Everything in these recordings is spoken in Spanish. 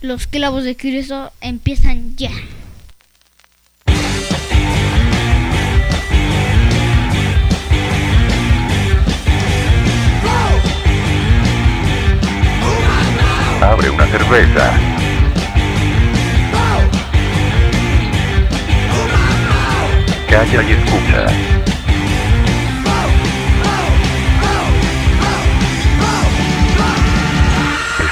Los clavos de Cristo empiezan ya. Abre una cerveza. Calla y escucha.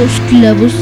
Cabrón. Los clavos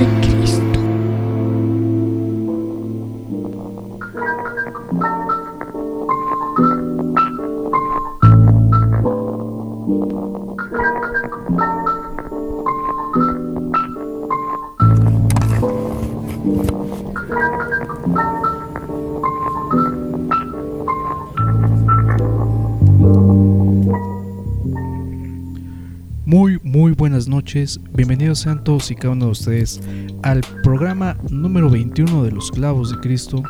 Bienvenidos sean todos y cada uno de ustedes al programa número 21 de Los Clavos de Cristo,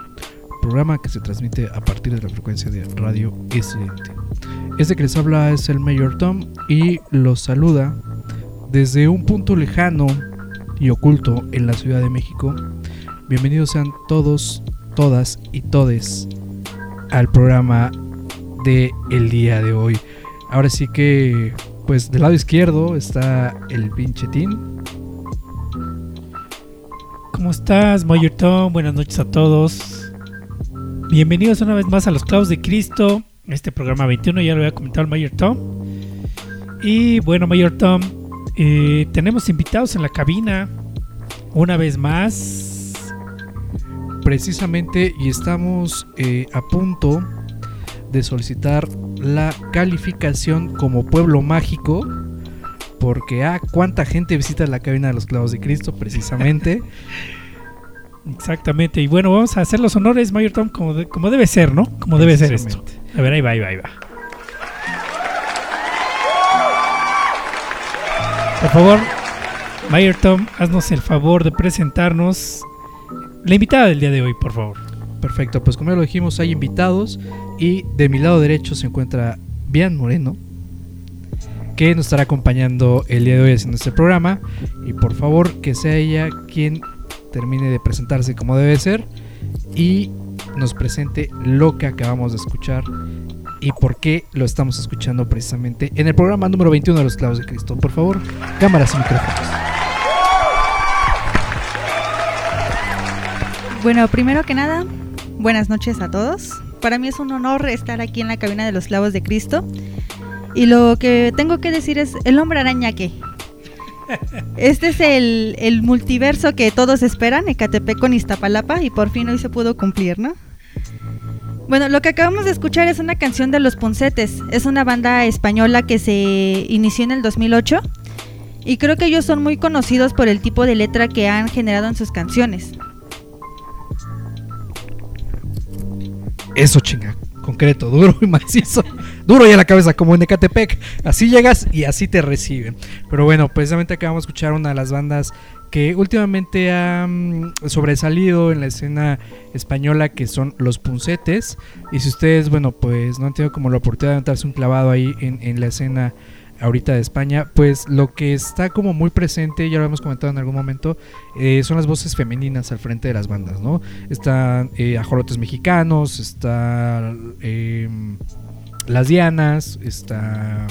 programa que se transmite a partir de la frecuencia de Radio Excelente. Este que les habla es el Mayor Tom y los saluda desde un punto lejano y oculto en la Ciudad de México. Bienvenidos sean todos, todas y todes al programa de el día de hoy. Ahora sí que, pues del lado izquierdo está el pinche Tin. ¿Cómo estás, Mayor Tom? Buenas noches a todos. Bienvenidos una vez más a Los Clavos de Cristo. Este programa 21 ya lo había comentado el Mayor Tom. Y bueno, Mayor Tom, eh, tenemos invitados en la cabina una vez más. precisamente y estamos eh, a punto de solicitar la calificación como pueblo mágico porque ah, cuánta gente visita la cabina de los clavos de Cristo precisamente Exactamente. Y bueno, vamos a hacer los honores, Mayor Tom, como, de- como debe ser, ¿no? Como debe ser esto. A ver, ahí va, ahí va, ahí va. Por favor, Mayor Tom, haznos el favor de presentarnos la invitada del día de hoy, por favor. Perfecto, pues como ya lo dijimos, hay invitados y de mi lado derecho se encuentra Bian Moreno, que nos estará acompañando el día de hoy en este programa. Y por favor, que sea ella quien termine de presentarse como debe ser y nos presente lo que acabamos de escuchar y por qué lo estamos escuchando precisamente en el programa número 21 de los Clavos de Cristo. Por favor, cámaras y micrófonos. Bueno, primero que nada, buenas noches a todos. Para mí es un honor estar aquí en la cabina de los clavos de Cristo. Y lo que tengo que decir es, el hombre araña qué. Este es el, el multiverso que todos esperan, Ecatepec con Iztapalapa, y por fin hoy se pudo cumplir, ¿no? Bueno, lo que acabamos de escuchar es una canción de Los Poncetes. Es una banda española que se inició en el 2008. Y creo que ellos son muy conocidos por el tipo de letra que han generado en sus canciones. Eso chinga, concreto, duro y macizo. Duro y a la cabeza, como en Ecatepec. Así llegas y así te reciben. Pero bueno, precisamente acabamos de escuchar una de las bandas que últimamente ha mm, sobresalido en la escena española, que son Los Puncetes. Y si ustedes, bueno, pues no han tenido como la oportunidad de darse un clavado ahí en, en la escena ahorita de España, pues lo que está como muy presente, ya lo hemos comentado en algún momento, eh, son las voces femeninas al frente de las bandas, ¿no? Están eh, Mexicanos, está eh, Las Dianas, está...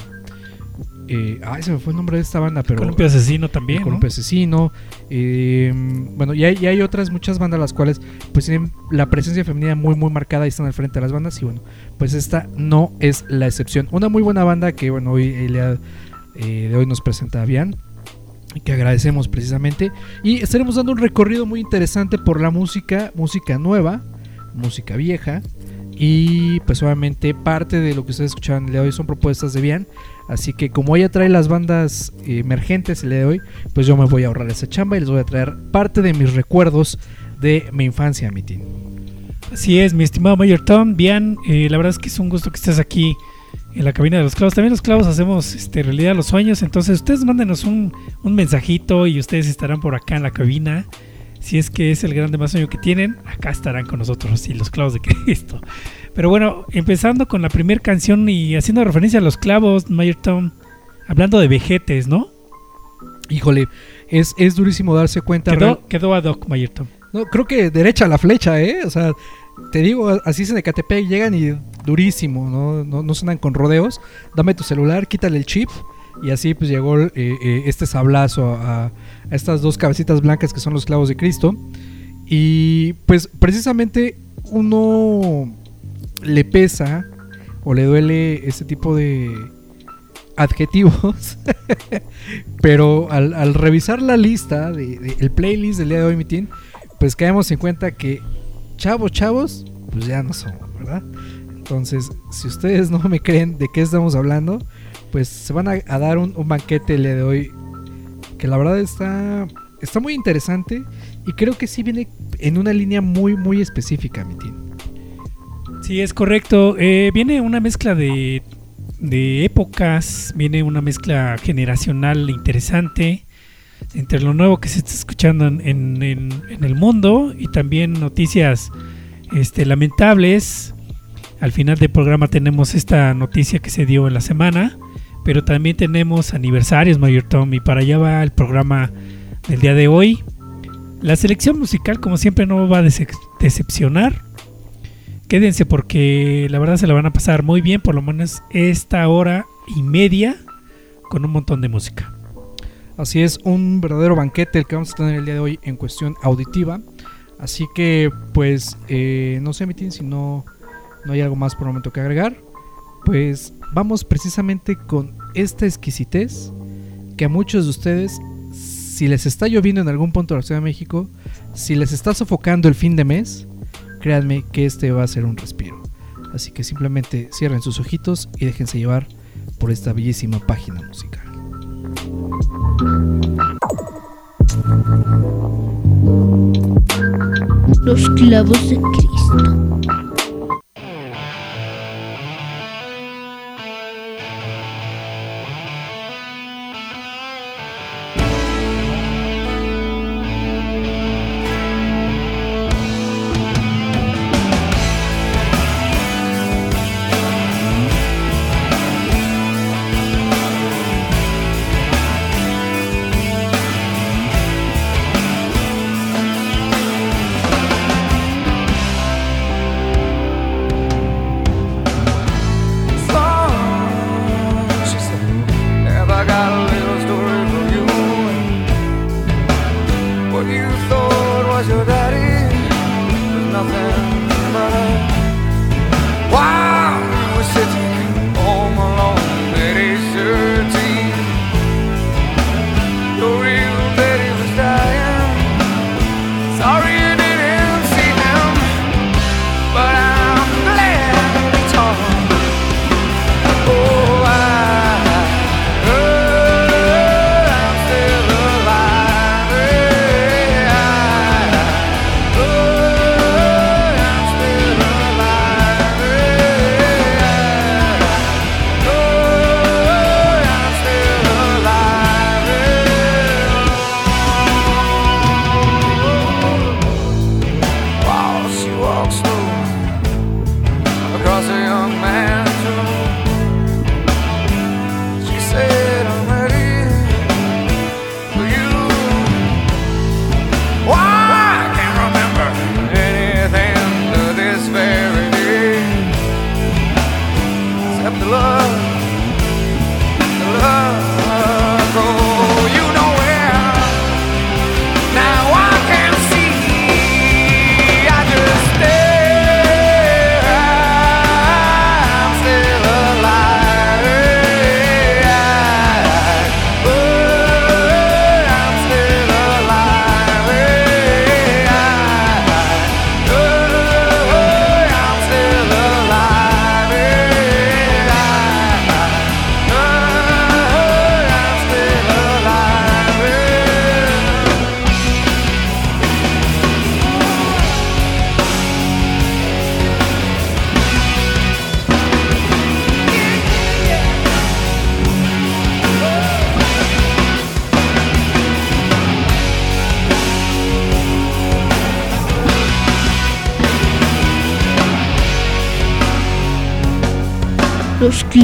eh, ay, se me fue el nombre de esta banda, pero... Columpio Asesino también. Columpio Asesino. eh, bueno, y hay, y hay otras muchas bandas las cuales pues tienen la presencia femenina muy muy marcada y están al frente de las bandas y bueno, pues esta no es la excepción. Una muy buena banda que bueno, hoy el día eh, de hoy nos presenta Bian y que agradecemos precisamente y estaremos dando un recorrido muy interesante por la música, música nueva, música vieja y pues obviamente parte de lo que ustedes escucharon el día de hoy son propuestas de Bian Así que como ella trae las bandas emergentes el día de hoy, pues yo me voy a ahorrar esa chamba y les voy a traer parte de mis recuerdos de mi infancia, mi team. Así es, mi estimado Mayor Tom. Bien, eh, la verdad es que es un gusto que estés aquí en la cabina de los clavos. También los clavos hacemos este, realidad los sueños. Entonces, ustedes mándenos un, un mensajito y ustedes estarán por acá en la cabina. Si es que es el grande más sueño que tienen, acá estarán con nosotros, y los clavos de Cristo. Pero bueno, empezando con la primera canción y haciendo referencia a los clavos, Mayor Tom, hablando de vejetes, ¿no? Híjole, es, es durísimo darse cuenta. real- Quedó, quedó ad hoc, Mayor Tom. No, creo que derecha la flecha, ¿eh? O sea, te digo, así es en Ecatepec, llegan y durísimo, ¿no? No, no suenan con rodeos. Dame tu celular, quítale el chip. Y así pues llegó eh, eh, este sablazo a, a estas dos cabecitas blancas que son los clavos de Cristo. Y pues precisamente uno le pesa o le duele este tipo de adjetivos. Pero al, revisar la lista, de, el playlist del día de hoy, mi team, pues caemos en cuenta que chavos, chavos, pues ya no somos, ¿verdad? Entonces, si ustedes no me creen de qué estamos hablando, pues se van a, dar un, banquete el día de hoy que la verdad está, está muy interesante y creo que sí viene en una línea muy, muy específica, mi team. Sí, es correcto. Eh, viene una mezcla de, de épocas, viene una mezcla generacional interesante entre lo nuevo que se está escuchando en, en- el mundo y también noticias este, lamentables. Al final del programa tenemos esta noticia que se dio en la semana, pero también tenemos aniversarios, Mayor Tom, y para allá va el programa del día de hoy. La selección musical, como siempre, no va a dece- decepcionar. Quédense porque la verdad se la van a pasar muy bien, por lo menos esta hora y media con un montón de música. Así es, un verdadero banquete el que vamos a tener el día de hoy en cuestión auditiva. Así que, pues, eh, no sé, Mitin, si no, no hay algo más por el momento que agregar, pues vamos precisamente con esta exquisitez que a muchos de ustedes, si les está lloviendo en algún punto de la Ciudad de México, si les está sofocando el fin de mes, créanme que este va a ser un respiro. Así que simplemente cierren sus ojitos y déjense llevar por esta bellísima página musical. Los clavos de Cristo.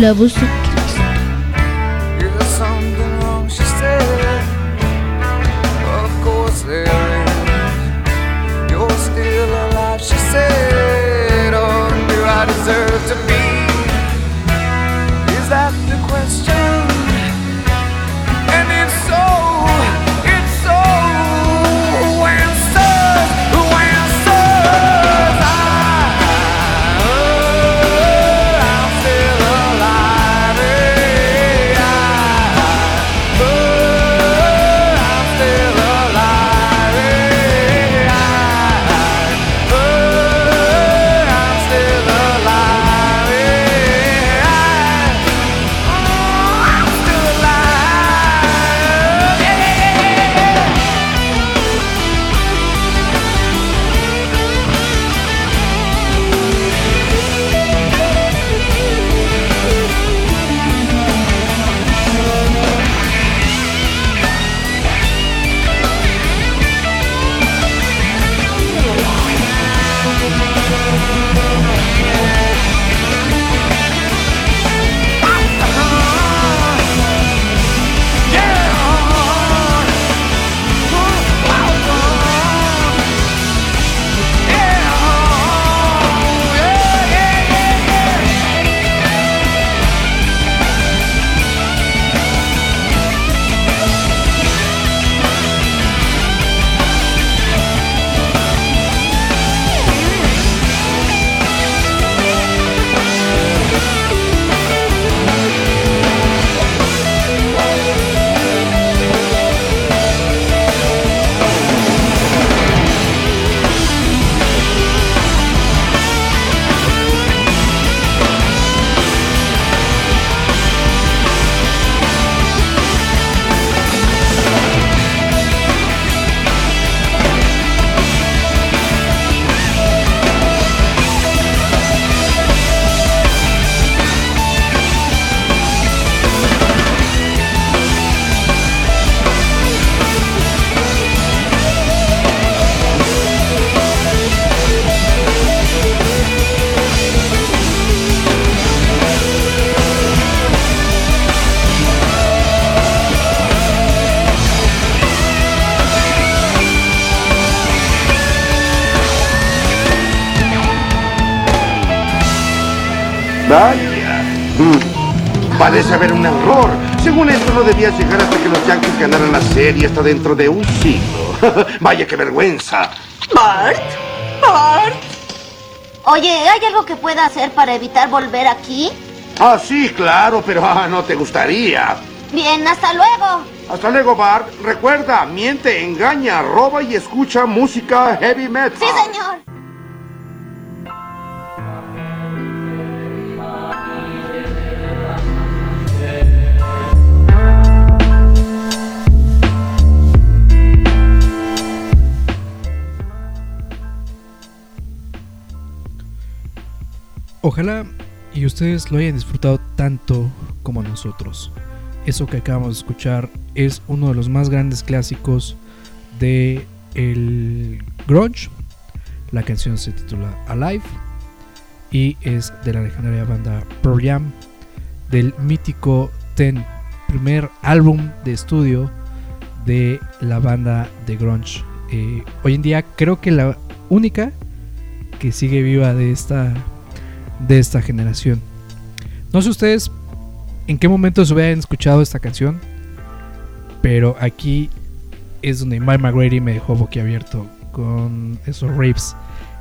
Lovus dentro de un siglo. Vaya, qué vergüenza. Bart, Bart. Oye, ¿hay algo que pueda hacer para evitar volver aquí? Ah, sí, claro, pero ah, no te gustaría. Bien, hasta luego. Hasta luego, Bart. Recuerda, miente, engaña, roba y escucha música heavy metal. Sí, señor. Ojalá y ustedes lo hayan disfrutado tanto como nosotros. Eso que acabamos de escuchar es uno de los más grandes clásicos de el grunge. La canción se titula Alive y es de la legendaria banda Pearl Jam del mítico Ten, primer álbum de estudio de la banda de grunge. Eh, hoy en día creo que la única que sigue viva de esta de esta generación. No sé ustedes en qué momento se hubieran escuchado esta canción, pero aquí es donde Mike McGrady me dejó boquiabierto con esos rapes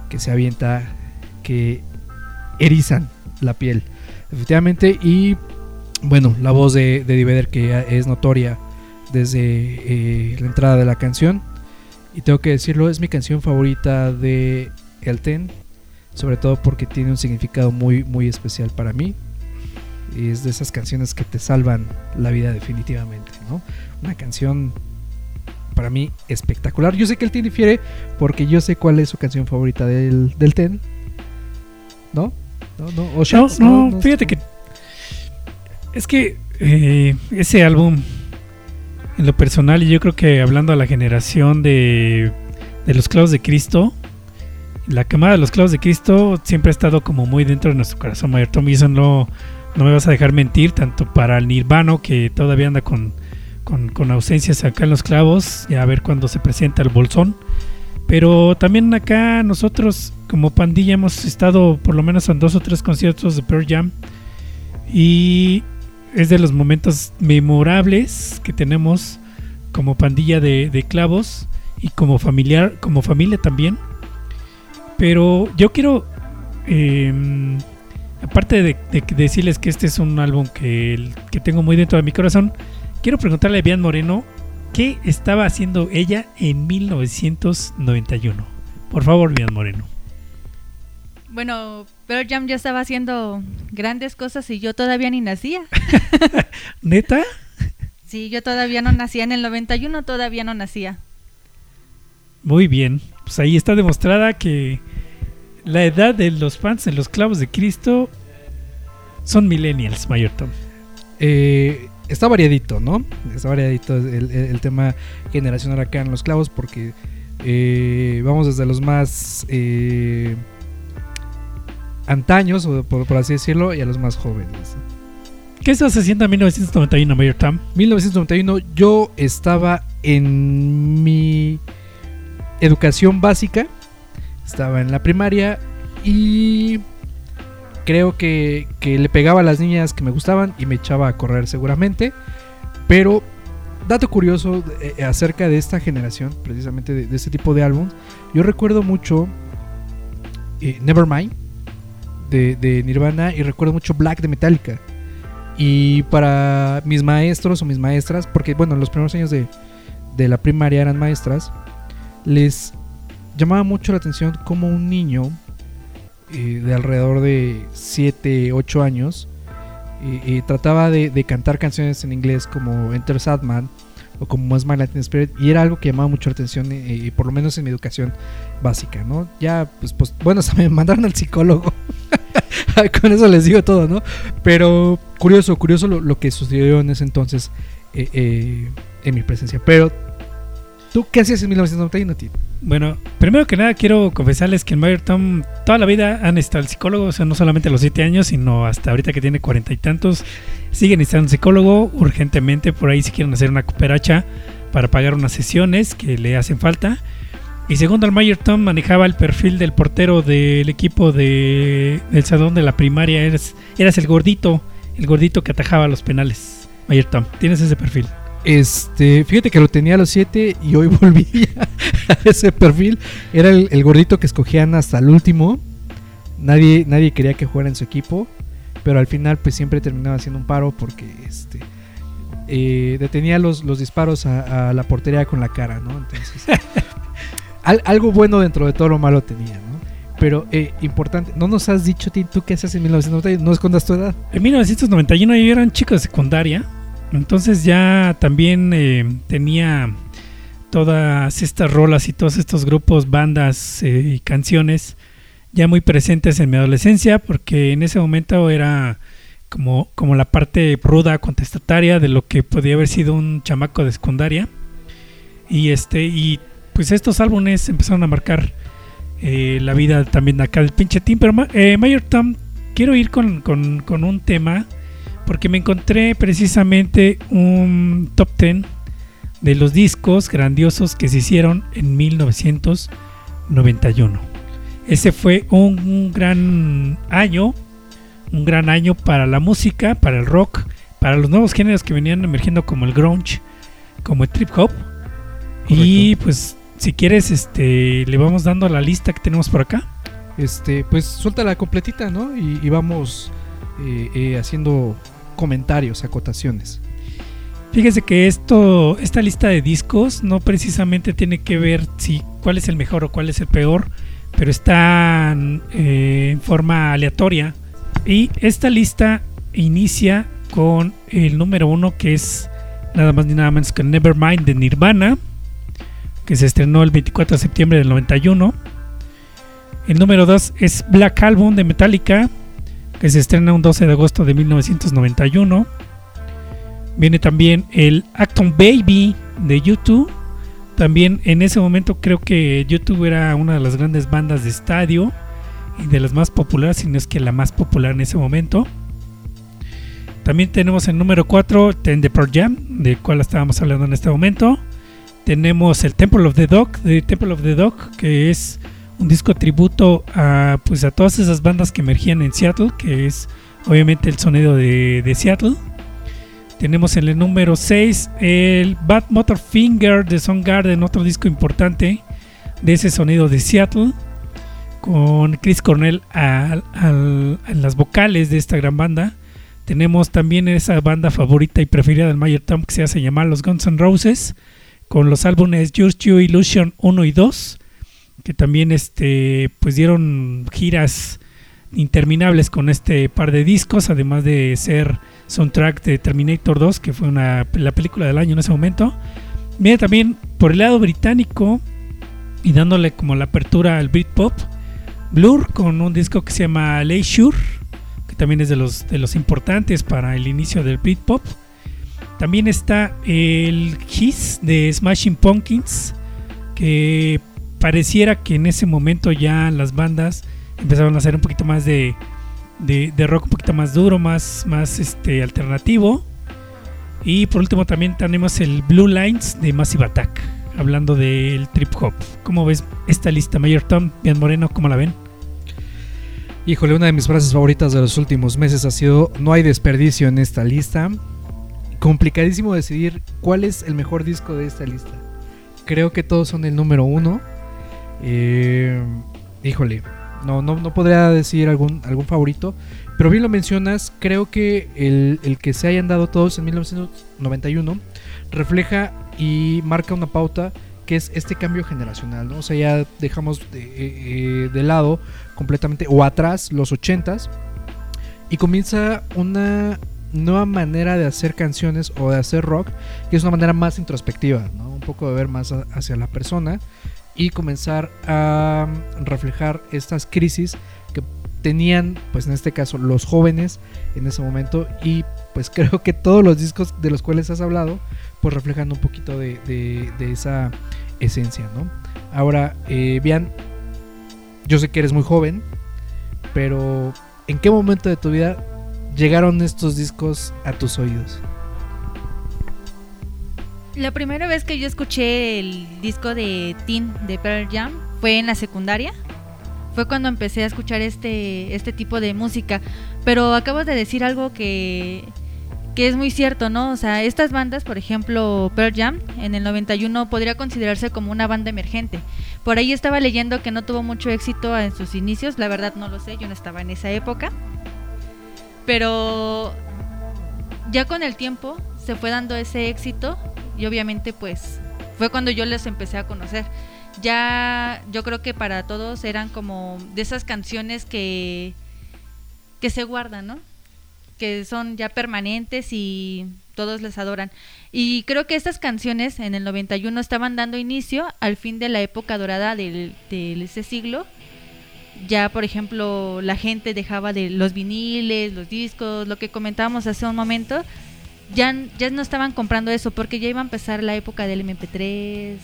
que se avienta, que erizan la piel, efectivamente. Y bueno, la voz de, de Eddie Vedder que es notoria desde eh, la entrada de la canción. Y tengo que decirlo, es mi canción favorita de El Ten sobre todo porque tiene un significado muy muy especial para mí y es de esas canciones que te salvan la vida definitivamente ¿no? una canción para mí espectacular yo sé que el Ten difiere porque yo sé cuál es su canción favorita del, del Ten ¿no? no, no, o No, no, fíjate que. Es que eh, ese álbum, en lo personal, y yo creo que hablando a la generación de, de los clavos de Cristo, la quemada de los clavos de Cristo siempre ha estado como muy dentro de nuestro corazón, Mayor Tom, y eso no, no me vas a dejar mentir, tanto para el Nirvano, que todavía anda con, con, con ausencias acá en los clavos, y a ver cuándo se presenta el bolsón. Pero también acá nosotros como pandilla hemos estado por lo menos en dos o tres conciertos de Pearl Jam. Y es de los momentos memorables que tenemos como pandilla de, de clavos y como familiar, como familia también. Pero yo quiero, eh, aparte de, de decirles que este es un álbum que, que tengo muy dentro de mi corazón, quiero preguntarle a Bian Moreno qué estaba haciendo ella en 1991. Por favor, Bian Moreno. Bueno, Pearl Jam ya estaba haciendo grandes cosas y yo todavía ni nacía. ¿Neta? Sí, yo todavía no nacía. En el 91 todavía no nacía. Muy bien. Pues ahí está demostrada que la edad de los fans de los clavos de Cristo son millennials, Mayor Tom. Eh, está variadito, ¿no? Está variadito el, tema generacional acá en los clavos porque eh, vamos desde los más eh, antaños, por, por así decirlo, y a los más jóvenes. ¿Qué estás haciendo en 1991, Mayor Tom? 1991 yo estaba en mi educación básica, estaba en la primaria y creo que, que le pegaba a las niñas que me gustaban y me echaba a correr seguramente, pero dato curioso eh, acerca de esta generación, precisamente de, este tipo de álbum, yo recuerdo mucho eh, Nevermind de, Nirvana y recuerdo mucho Black de Metallica. Y para mis maestros o mis maestras, porque bueno, los primeros años de, de la primaria eran maestras, les llamaba mucho la atención como un niño eh, de alrededor de 7, 8 años eh, eh, trataba de, cantar canciones en inglés como Enter Sadman o como Smile Latin Spirit y era algo que llamaba mucho la atención, eh, por lo menos en mi educación básica, ¿no? Ya, pues, pues bueno, hasta me mandaron al psicólogo. Con eso les digo todo, ¿no? Pero curioso, curioso lo, lo que sucedió en ese entonces en mi presencia. Pero, ¿tú qué hacías en 1991, tío? Bueno, primero que nada quiero confesarles que en Mayor Tom toda la vida han estado el psicólogo, o sea, no solamente los 7 años, sino hasta ahorita que tiene cuarenta y tantos, siguen necesitando un psicólogo urgentemente, por ahí si quieren hacer una cooperacha para pagar unas sesiones que le hacen falta. Y segundo, el Mayer Tom manejaba el perfil del portero del equipo de, del salón de la primaria. Eras, eras el gordito, el gordito que atajaba los penales. Mayer Tom, tienes ese perfil. Este, fíjate que lo tenía a los 7 y hoy volví a ese perfil. Era el, el gordito que escogían hasta el último. Nadie, nadie quería que jugara en su equipo. Pero al final, pues siempre terminaba haciendo un paro porque este eh, detenía los, los disparos a, a la portería con la cara, ¿no? Entonces, al- algo bueno dentro de todo lo malo tenía, ¿no? Pero eh, importante, no nos has dicho tú qué haces en 1990, no escondas tu edad. En 1991 yo era un chico de secundaria, entonces ya también eh, tenía todas estas rolas y todos estos grupos, bandas eh, y canciones ya muy presentes en mi adolescencia, porque en ese momento era como, como la parte ruda contestataria de lo que podía haber sido un chamaco de secundaria. Y este, y pues estos álbumes empezaron a marcar eh, la vida también acá del pinche team. Pero eh, Mayor Tom, quiero ir con- con un tema porque me encontré precisamente un top 10 de los discos grandiosos que se hicieron en 1991. Ese fue un, un gran año, un gran año para la música, para el rock, para los nuevos géneros que venían emergiendo como el grunge, como el trip hop. Y pues si quieres, este, le vamos dando la lista que tenemos por acá. Este, pues suéltala completita, ¿no? Y, y vamos eh, eh, haciendo comentarios, acotaciones. Fíjese que esto, esta lista de discos no precisamente tiene que ver si cuál es el mejor o cuál es el peor, pero está eh, en forma aleatoria. Y esta lista inicia con el número uno que es nada más ni nada menos que Nevermind de Nirvana, que se estrenó el 24 de septiembre del 91. El número 2 es Black Album de Metallica, que se estrena un 12 de agosto de 1991. Viene también el Acton Baby de YouTube. También en ese momento creo que YouTube era una de las grandes bandas de estadio y de las más populares, si no es que la más popular en ese momento. También tenemos el número 4, Ten the Pearl Jam, de cual estábamos hablando en este momento. Tenemos el Temple of the Dog, de Temple of the Dog, que es un disco tributo a, pues, a todas esas bandas que emergían en Seattle, que es obviamente el sonido de, Seattle. Tenemos en el número 6 el Bad Motor Finger de Soundgarden, otro disco importante de ese sonido de Seattle, con Chris Cornell al- al- en las vocales de esta gran banda. Tenemos también esa banda favorita y preferida del Mayer Tom que se hace llamar los Guns N' Roses, con los álbumes Just You Illusion 1 y 2, que también este, pues dieron giras interminables con este par de discos, además de ser soundtrack de Terminator 2, que fue una, la película del año en ese momento. Viene también por el lado británico y dándole como la apertura al Britpop, Blur con un disco que se llama Leisure, que también es de los, de los importantes para el inicio del Britpop. También está el Kiss de Smashing Pumpkins, que pareciera que en ese momento ya las bandas empezaron a hacer un poquito más de, de, rock un poquito más duro, más, más este, alternativo. Y por último también tenemos el Blue Lines de Massive Attack, hablando del trip hop. ¿Cómo ves esta lista, Mayor Tom, Bien Moreno, cómo la ven? Híjole, una de mis frases favoritas de los últimos meses ha sido no hay desperdicio en esta lista. Complicadísimo decidir cuál es el mejor disco de esta lista. Creo que todos son el número uno. Eh, híjole, no, no, no podría decir algún, algún favorito. Pero bien lo mencionas, creo que el, el que se hayan dado todos en 1991 refleja y marca una pauta que es este cambio generacional, ¿no? O sea, ya dejamos de, eh, eh, de lado completamente o atrás los 80s y comienza una nueva manera de hacer canciones o de hacer rock, que es una manera más introspectiva, ¿no? Un poco de ver más hacia la persona y comenzar a reflejar estas crisis que tenían, pues en este caso, los jóvenes en ese momento y pues creo que todos los discos de los cuales has hablado, pues reflejan un poquito de, de- esa esencia, ¿no? Ahora, eh, Bian, yo sé que eres muy joven, pero ¿en qué momento de tu vida llegaron estos discos a tus oídos? La primera vez que yo escuché el disco de Teen de Pearl Jam fue en la secundaria. Fue cuando empecé a escuchar este, este tipo de música. Pero acabas de decir algo que, que es muy cierto, ¿no? O sea, estas bandas, por ejemplo, Pearl Jam, en el 91 podría considerarse como una banda emergente. Por ahí estaba leyendo que no tuvo mucho éxito en sus inicios, la verdad no lo sé, yo no estaba en esa época. Pero ya con el tiempo se fue dando ese éxito y obviamente pues fue cuando yo les empecé a conocer. Ya yo creo que para todos eran como de esas canciones que que se guardan, ¿no? Que son ya permanentes y todos les adoran. Y creo que estas canciones en el 91 estaban dando inicio al fin de la época dorada de ese siglo. Ya, por ejemplo, la gente dejaba de los viniles, los discos, lo que comentábamos hace un momento, ya, ya no estaban comprando eso porque ya iba a empezar la época del MP3.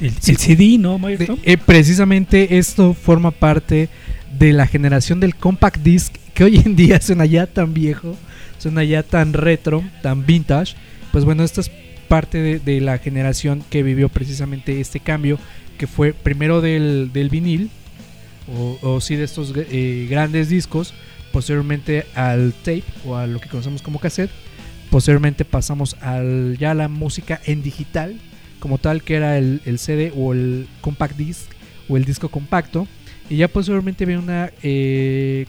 El, el CD, ¿no? Eh, precisamente esto forma parte de la generación del compact disc que hoy en día suena ya tan viejo, suena ya tan retro, tan vintage. Pues bueno, esto es parte de, de la generación que vivió precisamente este cambio, que fue primero del, del vinil, o, o sí de estos eh, grandes discos, posteriormente al tape o a lo que conocemos como cassette, posteriormente pasamos al ya a la música en digital, como tal que era el, el CD o el compact disc o el disco compacto, y ya posteriormente viene una eh,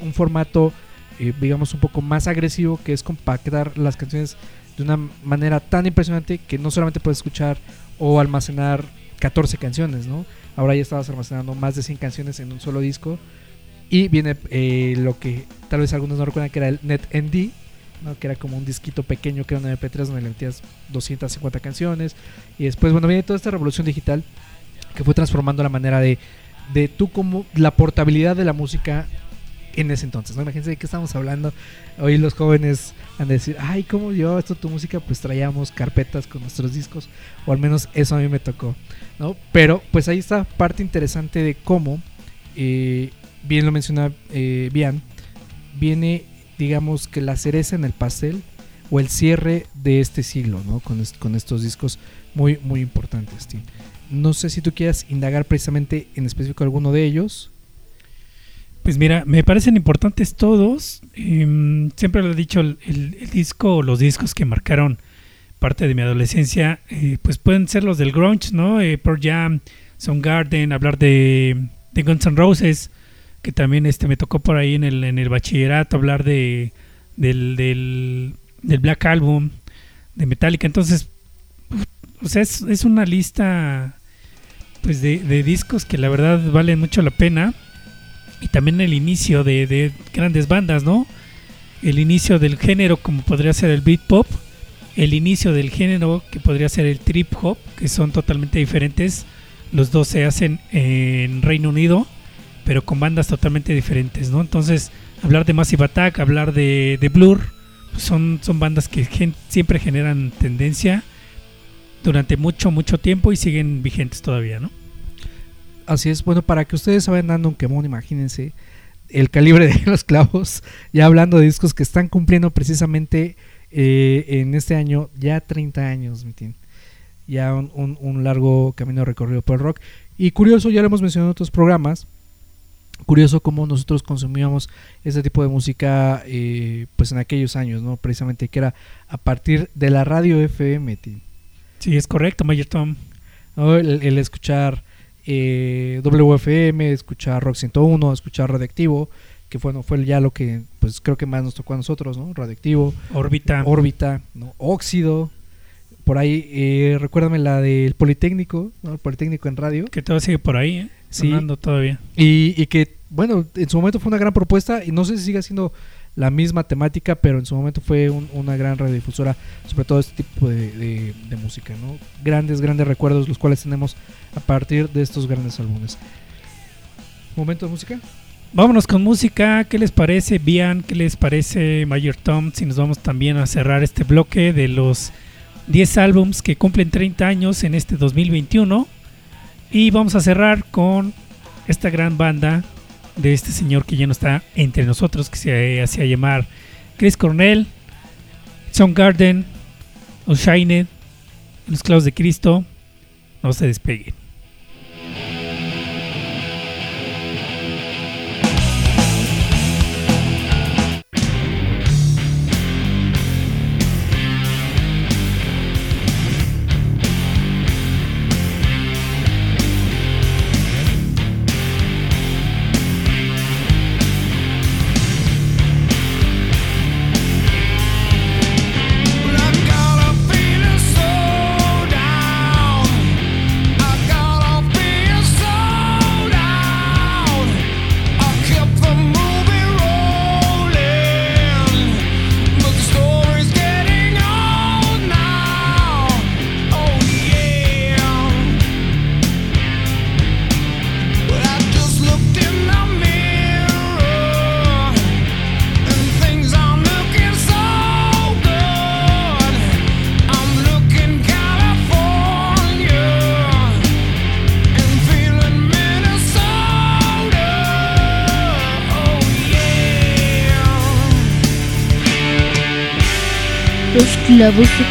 un formato eh, digamos un poco más agresivo que es compactar las canciones de una manera tan impresionante que no solamente puedes escuchar o almacenar 14 canciones, ¿no? Ahora ya estabas almacenando más de 100 canciones en un solo disco. Y viene eh, lo que tal vez algunos no recuerdan que era el NetND, ¿no? que era como un disquito pequeño que era un MP3 donde le metías 250 canciones. Y después, bueno, viene toda esta revolución digital que fue transformando la manera de, de tú como la portabilidad de la música en ese entonces, ¿no? Imagínense de qué estamos hablando. Hoy los jóvenes han de decir, ay, ¿cómo yo esto tu música? Pues traíamos carpetas con nuestros discos, o al menos eso a mí me tocó, ¿no? Pero pues ahí está parte interesante de cómo, eh, bien lo menciona eh, Bian, viene, digamos, que la cereza en el pastel o el cierre de este siglo, ¿no? Con, con estos discos muy, muy importantes. No sé si tú quieras indagar precisamente en específico alguno de ellos. Pues mira, me parecen importantes todos. Eh, siempre lo he dicho, el, disco o los discos que marcaron parte de mi adolescencia, eh, pues pueden ser los del grunge, ¿no? Eh, Pearl Jam, Soundgarden, hablar de, de, Guns N' Roses, que también este me tocó por ahí en el, en el bachillerato hablar de del, del, Black Album, de Metallica. Entonces, o sea, es, es una lista pues de, de discos que la verdad valen mucho la pena y también el inicio de, de, grandes bandas, ¿no? El inicio del género como podría ser el beat pop, el inicio del género que podría ser el trip hop, que son totalmente diferentes. Los dos se hacen en Reino Unido, pero con bandas totalmente diferentes, ¿no? Entonces, hablar de Massive Attack, hablar de, Blur, pues son, bandas que siempre generan tendencia durante mucho, mucho tiempo y siguen vigentes todavía, ¿no? Así es, bueno, para que ustedes se vayan dando un quemón, imagínense el calibre de los clavos, ya hablando de discos que están cumpliendo precisamente eh, en este año ya 30 años, mi team. ya un, largo camino recorrido por el rock. Y curioso, ya lo hemos mencionado en otros programas, curioso cómo nosotros consumíamos este tipo de música eh, pues en aquellos años, ¿no? Precisamente que era a partir de la radio FM. Sí, es correcto, Mayor Tom. ¿No? El, el escuchar eh, WFM, escuchar Rock 101, escuchar Radioactivo, que bueno, fue ya lo que pues creo que más nos tocó a nosotros, ¿no? Radioactivo, órbita, órbita, ¿no? óxido. Por ahí, eh, recuérdame la del Politécnico, ¿no? El Politécnico en radio. Que todavía sigue por ahí, ¿eh? Sí. Sonando todavía. Y, y que, bueno, en su momento fue una gran propuesta y no sé si sigue siendo la misma temática, pero en su momento fue un, una gran radiodifusora sobre todo este tipo de, de, de, música, ¿no? Grandes, grandes recuerdos los cuales tenemos a partir de estos grandes álbumes. ¿Momento de música? Vámonos con música, ¿qué les parece Bian? ¿Qué les parece Mayor Tom? Si nos vamos también a cerrar este bloque de los 10 álbums que cumplen 30 años en este 2021 y vamos a cerrar con esta gran banda de este señor que ya no está entre nosotros, que se hacía llamar Chris Cornell. Soundgarden, Shined, Los Clavos de Cristo. No se despeguen. Los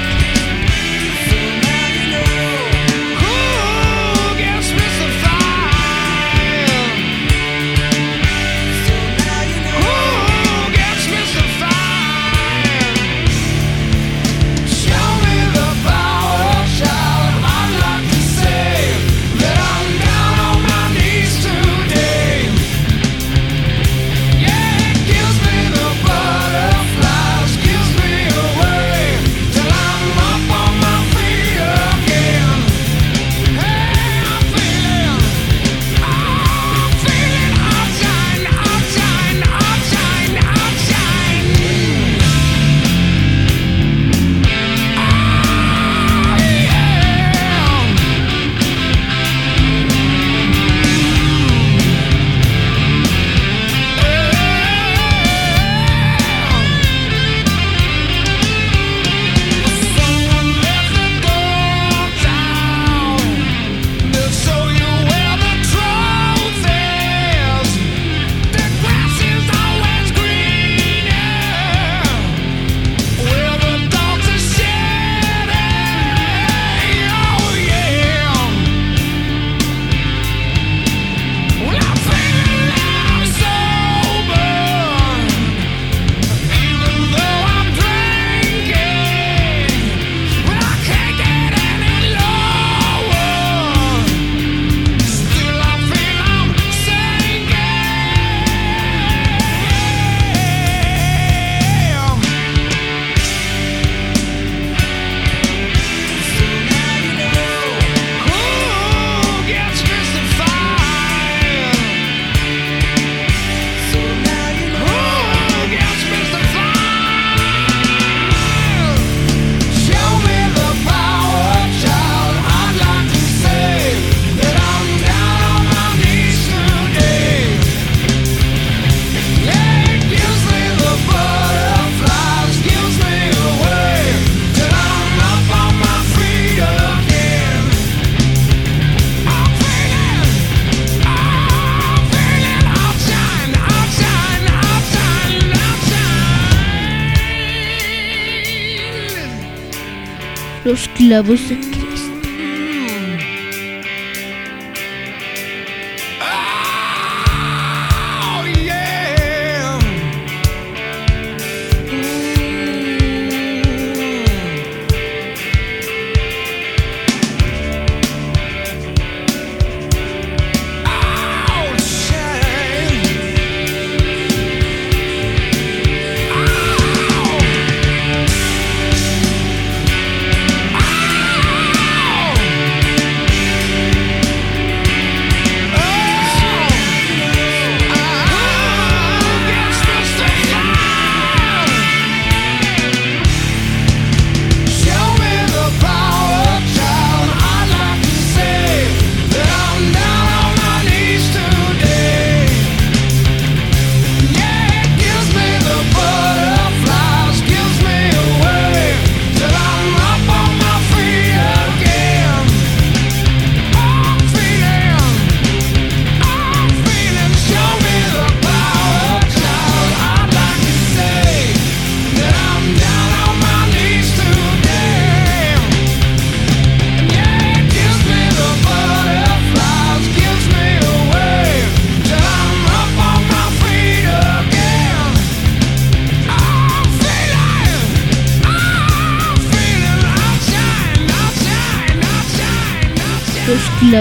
Los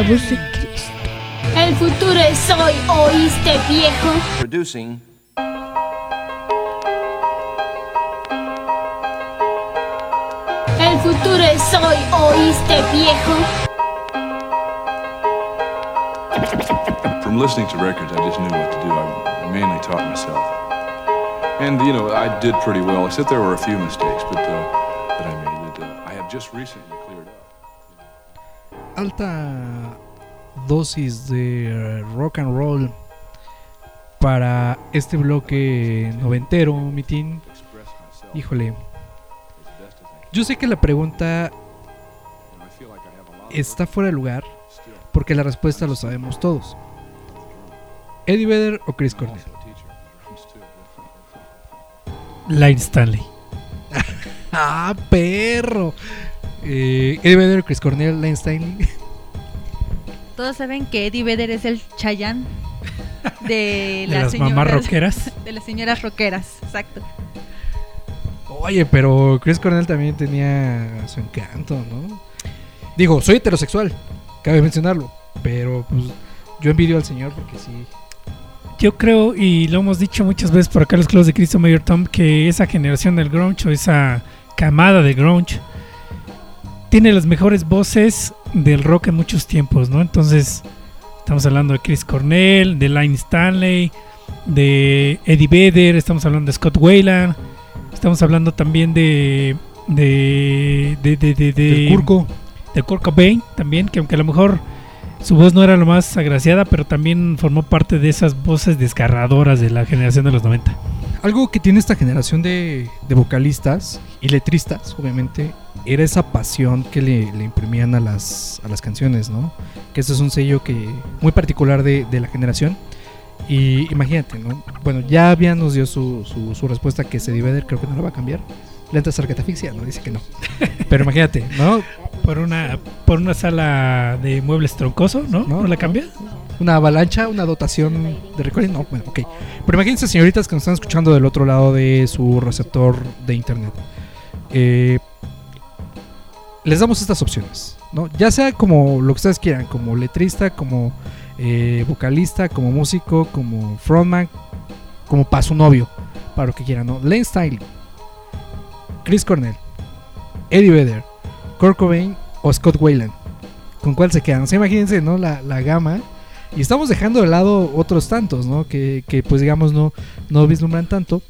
Los clavos de Cristo. El futuro es hoy, ¿oíste, viejo? Producing. El futuro es hoy, ¿oíste, viejo? From listening to records, I just knew what to do. I, I mainly taught myself. And, you know, I did pretty well, except there were a few mistakes but, uh, that I made that uh, I have just recently cleared up. Alta dosis de rock and roll para este bloque noventero, mitin. Híjole. Yo sé que la pregunta está fuera de lugar porque la respuesta lo sabemos todos. Eddie Vedder o Chris Cornell. Line Stanley. Ah, perro. Eh, Eddie Vedder, Chris Cornell, Lane Stanley. Todos saben que Eddie Vedder es el Chayanne de, De las, las mamás señoras- rockeras. De las señoras rockeras, exacto. Oye, pero Chris Cornell también tenía su encanto, ¿no? Digo, soy heterosexual, cabe mencionarlo, pero pues yo envidio al señor porque sí. Yo creo, y lo hemos dicho muchas veces por acá los clavos de Cristo Mayor Tom, que esa generación del grunge o esa camada de grunge tiene las mejores voces del rock en muchos tiempos, ¿no? Entonces, estamos hablando de Chris Cornell, de Line Stanley, de Eddie Vedder, estamos hablando de Scott Wayland, estamos hablando también de de de de de, de Kurko. de Kurt Cobain también, que aunque a lo mejor su voz no era lo más agraciada, pero también formó parte de esas voces desgarradoras de la generación de los 90. Algo que tiene esta generación de, de vocalistas y letristas, obviamente, era esa pasión que le, imprimían a las, a las canciones, ¿no? Que ese es un sello que muy particular de, de la generación. Y imagínate, ¿no? Bueno, ya había nos dio su, su, respuesta que se Vedder creo que no la va a cambiar. Lenta sarcatafixia, no dice que no. Pero imagínate, ¿no? Por una por una sala de muebles troncoso, ¿no? ¿No, la cambia? Una avalancha, una dotación de recording, no, bueno, ok. Pero imagínense, señoritas que nos están escuchando del otro lado de su receptor de internet. Eh, les damos estas opciones, ¿no? Ya sea como lo que ustedes quieran, como letrista, como eh, vocalista, como músico, como frontman, como para su novio, para lo que quieran, ¿no? Lane Stanley, Chris Cornell, Eddie Vedder, Kurt Cobain o Scott Wayland. ¿Con cuál se quedan? O sea, imagínense, ¿no? La, la gama. Y estamos dejando de lado otros tantos, ¿no? Que, que, pues digamos no, no vislumbran tanto.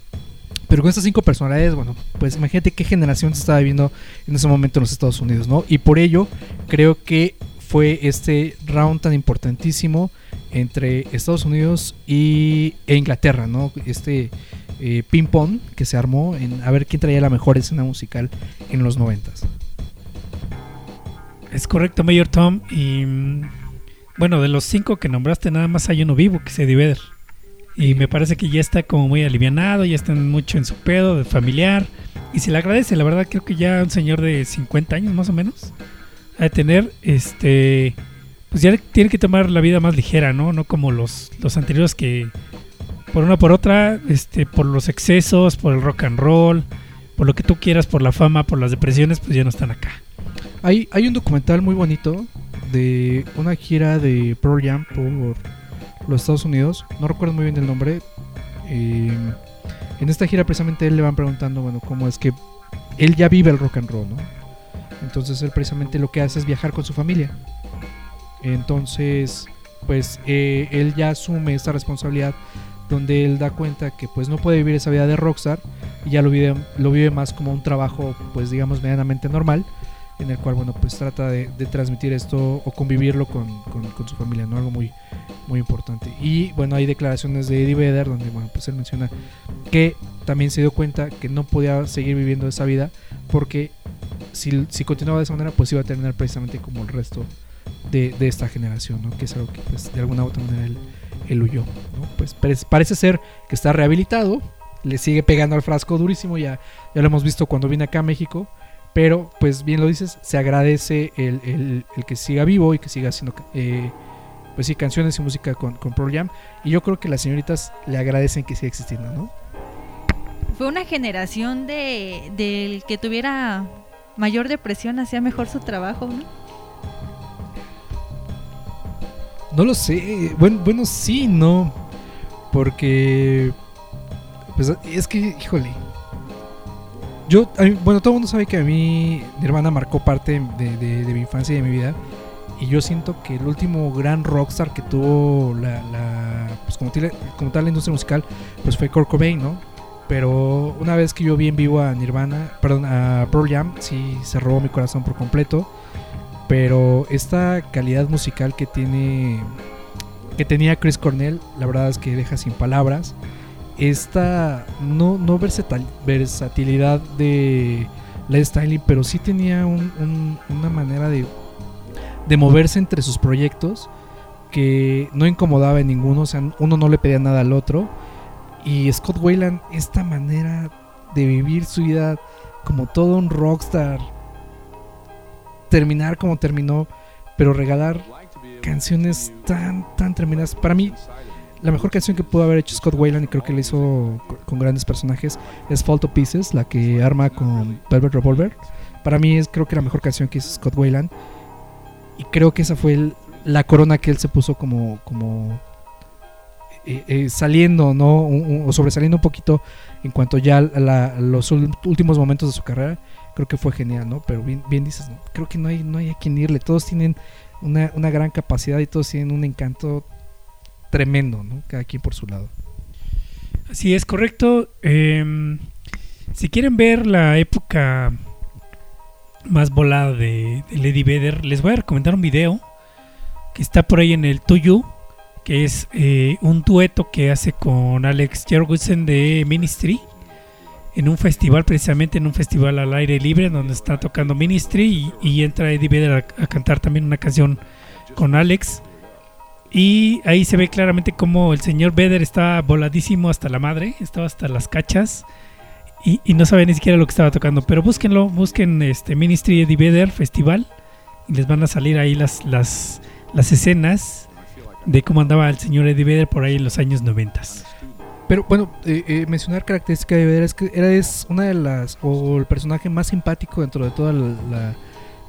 Pero con estas cinco personalidades, bueno, pues imagínate qué generación se estaba viviendo en ese momento en los Estados Unidos, ¿no? Y por ello creo que fue este round tan importantísimo entre Estados Unidos y, e Inglaterra, ¿no? Este eh, ping-pong que se armó en a ver quién traía la mejor escena musical en los noventas. Es correcto, Mayor Tom. Y mm, bueno, de los cinco que nombraste, nada más hay uno vivo, que es Eddie. Y me parece que ya está como muy alivianado, ya está mucho en su pedo de familiar. Y se le agradece, la verdad, creo que ya un señor de 50 años más o menos. De tener, este. Pues ya tiene que tomar la vida más ligera, ¿no? No como los, los anteriores que, por una por otra, este, por los excesos, por el rock and roll, por lo que tú quieras, por la fama, por las depresiones, pues ya no están acá. Hay, hay un documental muy bonito de una gira de Pearl Jam por los Estados Unidos. No recuerdo muy bien el nombre. Eh, en esta gira precisamente él le van preguntando, bueno, cómo es que él ya vive el rock and roll, ¿no? Entonces él precisamente lo que hace es viajar con su familia. Entonces, pues eh, él ya asume esta responsabilidad donde él da cuenta que pues no puede vivir esa vida de rockstar y ya lo vive, lo vive más como un trabajo pues digamos medianamente normal en el cual bueno pues trata de, transmitir esto o convivirlo con, con, con, su familia no algo muy muy importante y bueno hay declaraciones de Eddie Vedder donde bueno pues él menciona que también se dio cuenta que no podía seguir viviendo esa vida porque si, si continuaba de esa manera pues iba a terminar precisamente como el resto de, de esta generación ¿no? que es algo que pues de alguna u otra manera él, él huyó ¿no? pues parece, ser que está rehabilitado le sigue pegando al frasco durísimo ya, ya lo hemos visto cuando viene acá a México pero, pues bien lo dices, se agradece el, el, el que siga vivo y que siga haciendo, eh, pues sí, canciones y música con, con Pearl Jam. Y yo creo que las señoritas le agradecen que siga existiendo, ¿no? Fue una generación de del que tuviera mayor depresión hacía mejor su trabajo, ¿no? No lo sé. Bueno, bueno sí, no. Porque. Pues es que, híjole. Yo, bueno, todo el mundo sabe que a mí Nirvana marcó parte de, mi infancia y de mi vida. Y yo siento que el último gran rockstar que tuvo la, la- pues como tal la industria musical, pues fue Kurt Cobain, ¿no? Pero una vez que yo vi en vivo a Nirvana, perdón, a Pearl Jam, sí se robó mi corazón por completo. Pero esta calidad musical que tiene, que tenía Chris Cornell, la verdad es que deja sin palabras. Esta no, no versatil- versatilidad de Led Stanley, pero sí tenía un- una manera de, de moverse entre sus proyectos que no incomodaba en ninguno, o sea, uno no le pedía nada al otro. Y Scott Wayland, esta manera de vivir su vida como todo un rockstar, terminar como terminó, pero regalar canciones tan, tan tremendas. Para mí, la mejor canción que pudo haber hecho Scott Wayland, y creo que la hizo co- con grandes personajes, es Fall to Pieces, la que arma con Velvet Revolver. Para mí es creo que la mejor canción que hizo Scott Wayland. Y creo que esa fue la corona que él se puso como, como eh, eh, saliendo, ¿no? Un- o sobresaliendo un poquito en cuanto ya a los últimos momentos de su carrera. Creo que fue genial, ¿no? Pero bien, bien dices, ¿no? creo que no hay, no hay a quien irle. Todos tienen una, una gran capacidad y todos tienen un encanto tremendo, ¿no? Cada quien por su lado. Así es, correcto. Em, si quieren ver la época más volada de, de Lady Vedder, les voy a recomendar un video que está por ahí en el Tuyu, que es eh, un dueto que hace con Alex Jorgensen de Ministry en un festival, precisamente en un festival al aire libre donde está tocando Ministry y, entra Eddie Vedder a, cantar también una canción con Alex. Y ahí se ve claramente cómo el señor Vedder está voladísimo hasta la madre, estaba hasta las cachas y, no sabía ni siquiera lo que estaba tocando. Pero búsquenlo, busquen este Ministry Eddie Vedder Festival y les van a salir ahí las, las, las escenas de cómo andaba el señor Eddie Vedder por ahí en los años 90. Pero bueno, eh, eh, mencionar característica de Vedder es que era es una de las, o el personaje más simpático dentro de toda la, la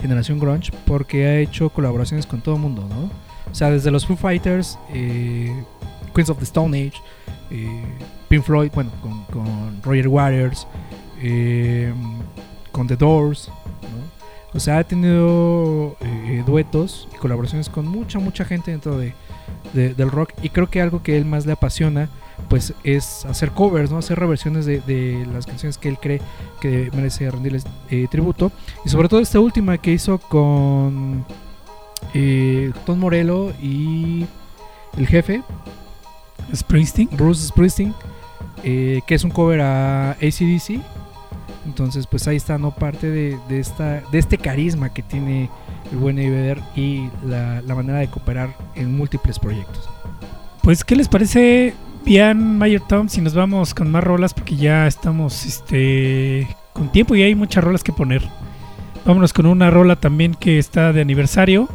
generación grunge, porque ha hecho colaboraciones con todo el mundo, ¿no? O sea, desde los Foo Fighters, eh, Queens of the Stone Age, eh, Pink Floyd, bueno, con, con Roger Waters, con The Doors, ¿no? O sea, ha tenido duetos y colaboraciones con mucha, mucha gente dentro de, de- del rock. Y creo que algo que él más le apasiona, pues es hacer covers, ¿no? Hacer reversiones de, de las canciones que él cree que merece rendirles eh, tributo. Y sobre todo esta última que hizo con eh, Tom Morello y el jefe, Springsteen. Bruce Springsteen, eh, que es un cover a ACDC. Entonces, pues ahí está, ¿no? Parte de, de esta, de este carisma que tiene el buen Eddie y la, la manera de cooperar en múltiples proyectos. Pues, ¿qué les parece, Ian Mayer Tom, si nos vamos con más rolas? Porque ya estamos este, con tiempo y hay muchas rolas que poner. Vámonos con una rola también que está de aniversario.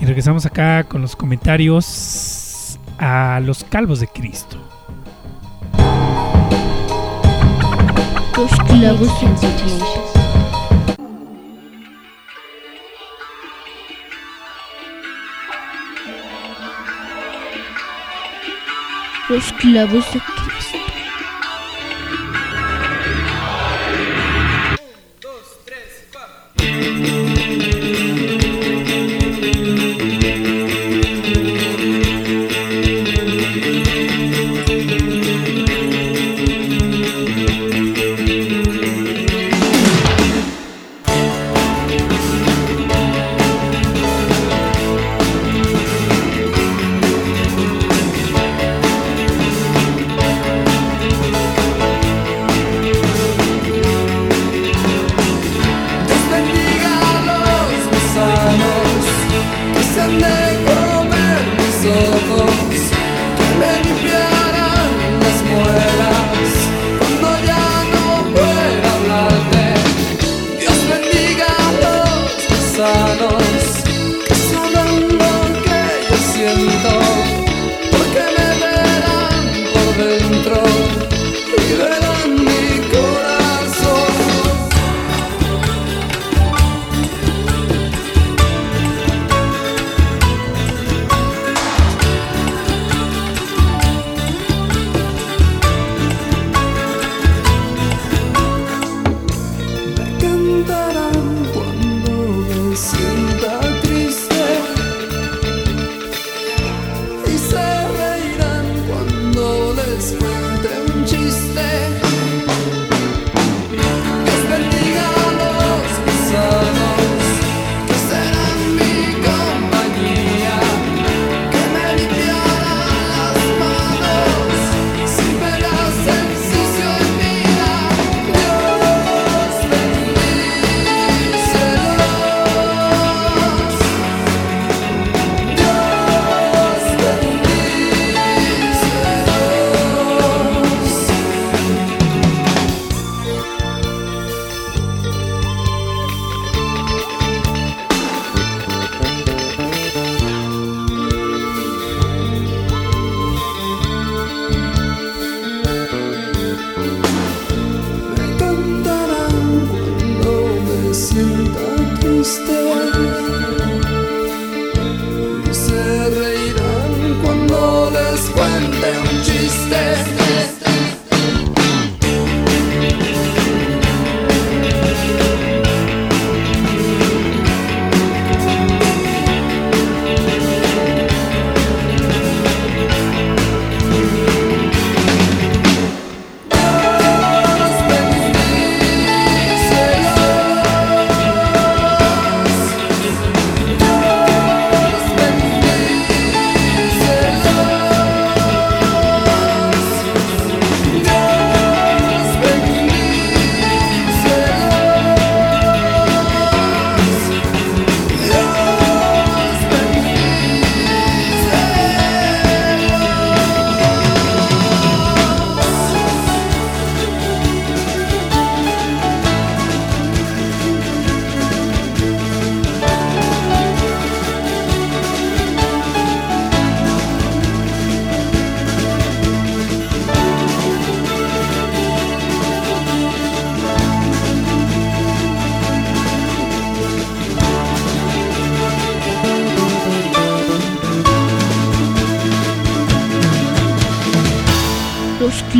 Y regresamos acá con los comentarios a los calvos de Cristo. Los clavos de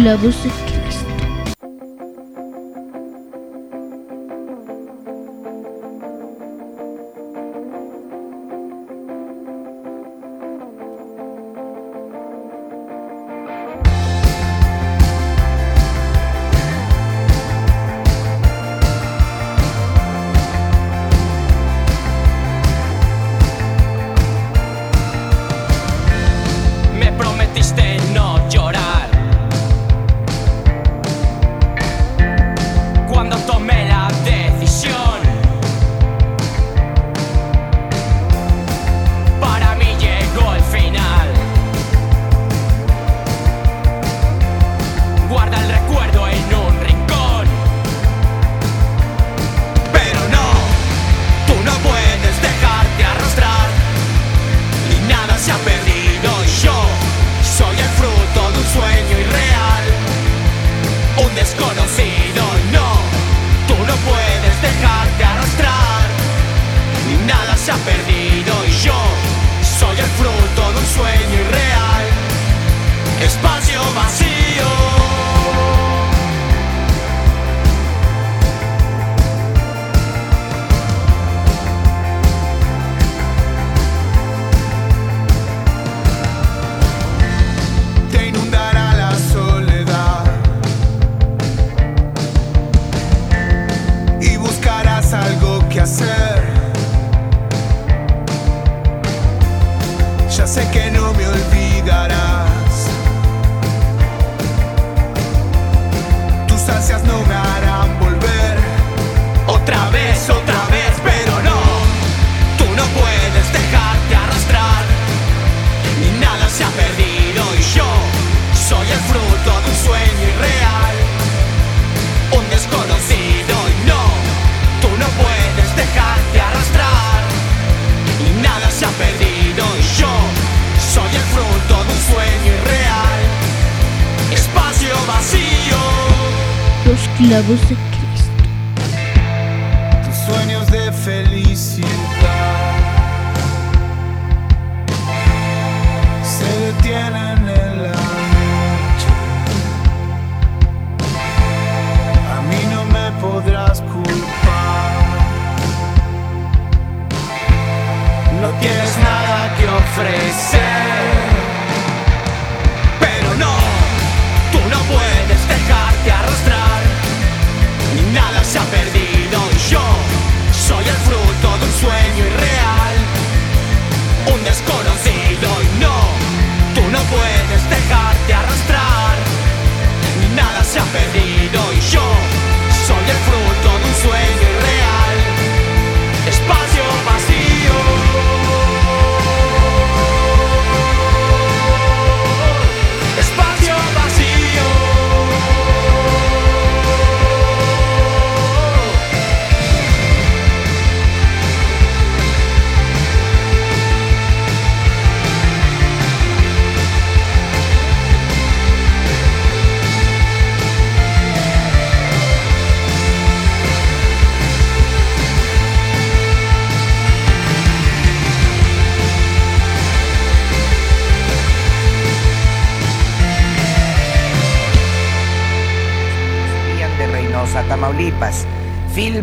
Los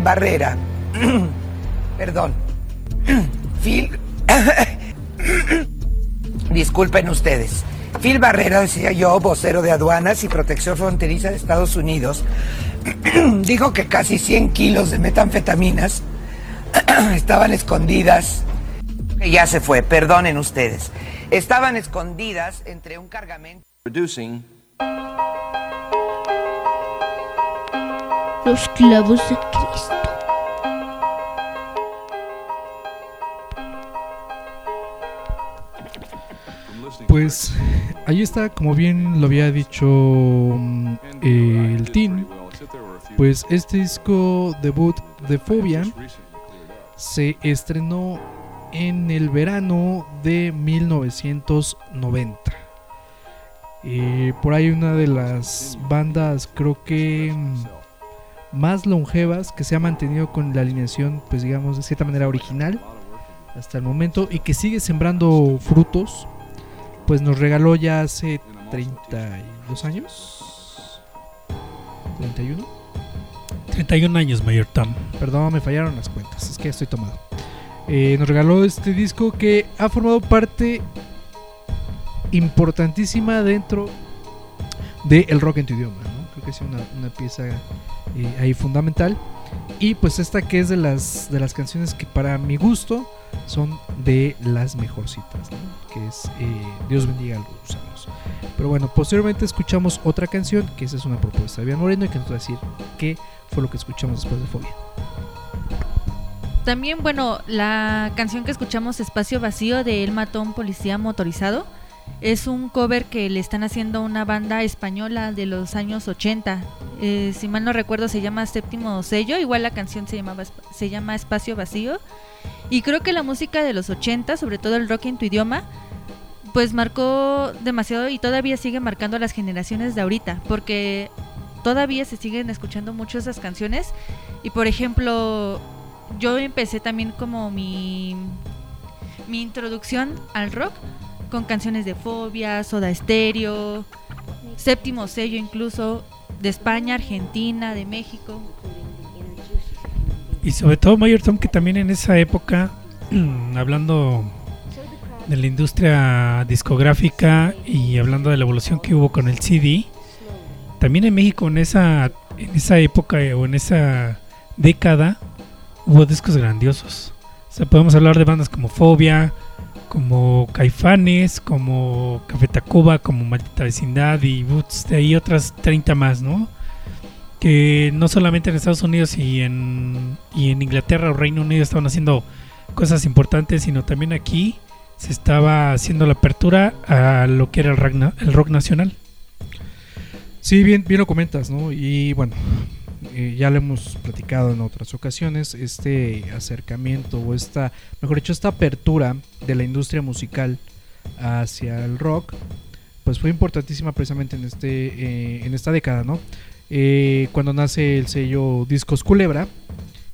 Phil Barrera. Perdón. Phil. Disculpen ustedes. Phil Barrera, decía yo, vocero de aduanas y protección fronteriza de Estados Unidos, dijo que casi 100 kilos de metanfetaminas estaban escondidas. Ya se fue, perdonen ustedes. Estaban escondidas entre un cargamento. Producing Los clavos Pues ahí está, como bien lo había dicho mm, eh, el Team, pues este disco debut de Phobia se estrenó en el verano de 1990. Eh, por ahí una de las bandas creo que mm, más longevas que se ha mantenido con la alineación pues digamos de cierta manera original hasta el momento y que sigue sembrando frutos pues nos regaló ya hace 32 años 31 31 años, Mayor Tom. Perdón, me fallaron las cuentas, es que estoy tomado. Eh, nos regaló este disco que ha formado parte importantísima dentro del rock en tu idioma. ¿no? Creo que es una, una pieza eh, ahí fundamental. Y pues esta que es de las, de las canciones que para mi gusto son de las mejorcitas, ¿no? que es eh, Dios bendiga a los gusanos. Pero bueno, posteriormente escuchamos otra canción, que esa es una propuesta de Bian Moreno y que nos va a decir qué fue lo que escuchamos después de Fobia. También, bueno, la canción que escuchamos, Espacio Vacío, de El Matón Policía Motorizado, es un cover que le están haciendo una banda española de los años 80. Eh, si mal no recuerdo, se llama Séptimo Sello. Igual la canción se, llamaba, se llama Espacio Vacío. Y creo que la música de los 80, sobre todo el rock en tu idioma, pues marcó demasiado y todavía sigue marcando a las generaciones de ahorita. Porque todavía se siguen escuchando mucho esas canciones. Y por ejemplo, yo empecé también como mi, mi introducción al rock con canciones de Fobia, Soda Stereo, Séptimo Sello incluso, de España, Argentina, de México. Y sobre todo Mayor Tom que también en esa época, hablando de la industria discográfica y hablando de la evolución que hubo con el CD, también en México en esa, en esa época o en esa década hubo discos grandiosos. O sea, podemos hablar de bandas como Fobia, como Caifanes, como Café Tacuba, como Maldita Vecindad y Boots, y otras 30 más, ¿no? Que no solamente en Estados Unidos y en, y en Inglaterra o Reino Unido estaban haciendo cosas importantes, sino también aquí se estaba haciendo la apertura a lo que era el rock, el rock nacional. Sí, bien, bien lo comentas, ¿no? Y bueno, eh, ya lo hemos platicado en otras ocasiones, este acercamiento o esta, mejor dicho, esta apertura de la industria musical hacia el rock, pues fue importantísima precisamente en, este, eh, en esta década, ¿no? Eh, cuando nace el sello Discos Culebra,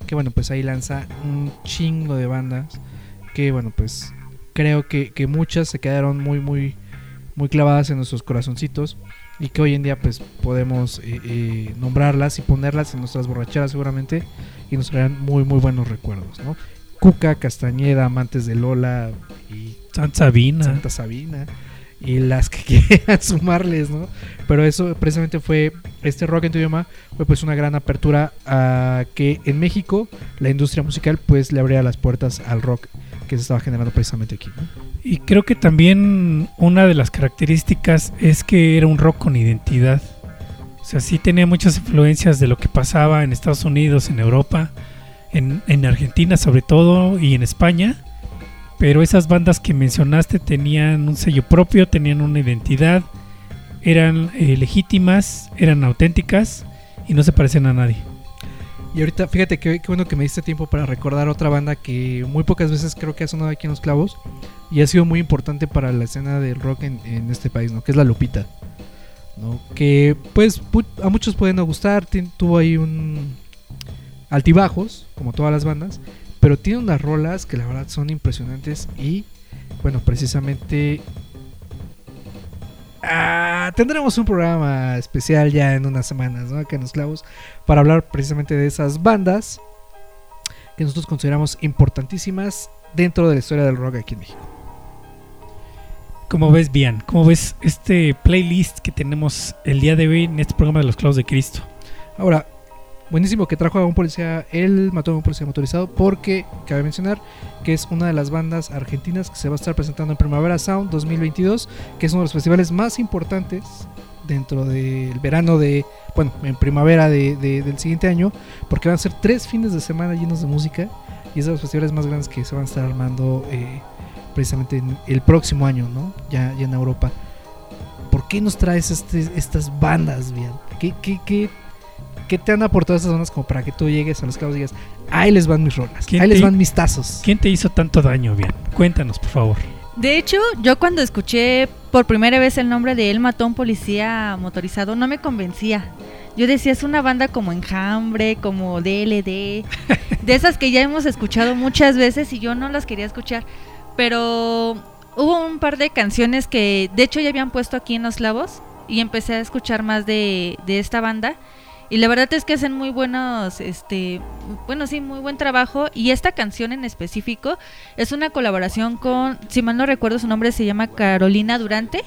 que bueno, pues ahí lanza un chingo de bandas, que bueno, pues creo que, que muchas se quedaron muy, muy, muy clavadas en nuestros corazoncitos y que hoy en día pues podemos eh, eh, nombrarlas y ponerlas en nuestras borracheras seguramente y nos traerán muy muy buenos recuerdos, ¿no? Cuca, Castañeda, Amantes de Lola y Santa Sabina. Santa Sabina y las que quieran sumarles, ¿no? Pero eso precisamente fue este rock en tu idioma fue pues una gran apertura a que en México la industria musical pues le abría las puertas al rock que se estaba generando precisamente aquí, ¿no? Y creo que también una de las características es que era un rock con identidad. O sea, sí tenía muchas influencias de lo que pasaba en Estados Unidos, en Europa, en, en Argentina sobre todo y en España. Pero esas bandas que mencionaste tenían un sello propio, tenían una identidad, eran eh, legítimas, eran auténticas y no se parecen a nadie. Y ahorita, fíjate qué bueno que me diste tiempo para recordar otra banda que muy pocas veces creo que ha sonado aquí en Los Clavos y ha sido muy importante para la escena del rock en, este país, ¿no? Que es la Lupita. ¿no? Que pues pu- a muchos pueden no gustar, tuvo ahí un altibajos, como todas las bandas, pero tiene unas rolas que la verdad son impresionantes y bueno, precisamente ah, tendremos un programa especial ya en unas semanas, ¿no? Acá en Los Clavos, para hablar precisamente de esas bandas que nosotros consideramos importantísimas dentro de la historia del rock aquí en México. ¿Cómo ves, Bian? ¿Cómo ves este playlist que tenemos el día de hoy en este programa de los clavos de Cristo? Ahora, buenísimo que trajo a un policía, él mató a un policía motorizado porque cabe mencionar que es una de las bandas argentinas que se va a estar presentando en Primavera Sound 2022, que es uno de los festivales más importantes dentro del verano de, bueno, en primavera de- de- del siguiente año, porque van a ser tres fines de semana llenos de música y es de los festivales más grandes que se van a estar armando eh, precisamente en el próximo año, ¿no? Ya, ya en Europa. ¿Por qué nos traes este- estas bandas, bien? ¿Qué, qué, qué, qué te han aportado estas bandas como para que tú llegues a los clavos y digas, ahí les van mis rolas, ¿Quién ahí les van mis tazos? ¿Quién te hizo tanto daño, Bian? Cuéntanos, por favor. De hecho, yo cuando escuché por primera vez el nombre de Él mató a un policía motorizado, no me convencía. Yo decía, es una banda como Enjambre, como DLD, de esas que ya hemos escuchado muchas veces y yo no las quería escuchar. Pero hubo un par de canciones que de hecho ya habían puesto aquí en Los Clavos y empecé a escuchar más de, de esta banda. Y la verdad es que hacen muy buenos, este, bueno, sí, muy buen trabajo. Y esta canción en específico es una colaboración con, si mal no recuerdo su nombre, se llama Carolina Durante.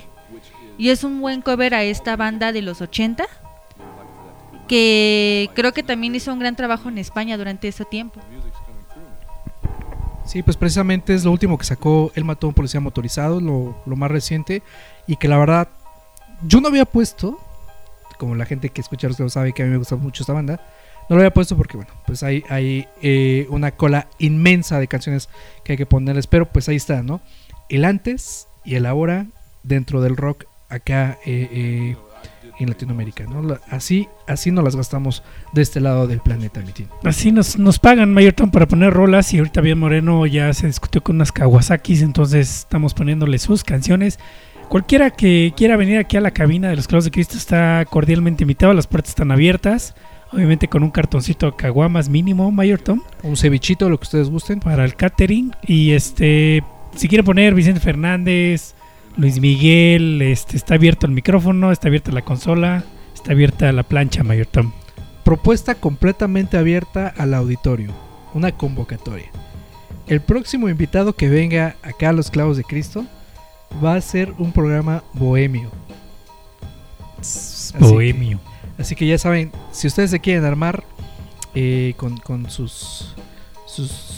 Y es un buen cover a esta banda de los 80, que creo que también hizo un gran trabajo en España durante ese tiempo. Sí, pues precisamente es lo último que sacó Él mató a un policía motorizado, lo, lo más reciente, y que la verdad yo no había puesto, como la gente que escucha los que sabe que a mí me gusta mucho esta banda, no lo había puesto porque bueno, pues hay, hay eh, una cola inmensa de canciones que hay que ponerles, pero pues ahí está, ¿no? El antes y el ahora dentro del rock acá eh, eh, en Latinoamérica, ¿no? Así, así nos las gastamos de este lado del planeta, mi tío. Así nos, nos pagan Mayor Tom para poner rolas y ahorita bien Moreno ya se discutió con unas Kawasakis, entonces estamos poniéndole sus canciones. Cualquiera que quiera venir aquí a la cabina de los Clavos de Cristo está cordialmente invitado, las puertas están abiertas, obviamente con un cartoncito de caguamas mínimo, Mayor Tom. Un cevichito, lo que ustedes gusten. Para el catering y este, si quieren poner Vicente Fernández, Luis Miguel, este, está abierto el micrófono, está abierta la consola, está abierta la plancha, Mayor Tom. Propuesta completamente abierta al auditorio. Una convocatoria. El próximo invitado que venga acá a los clavos de Cristo va a ser un programa bohemio. Así Bohemio. que- así que ya saben, si ustedes se quieren armar eh, con, con sus, sus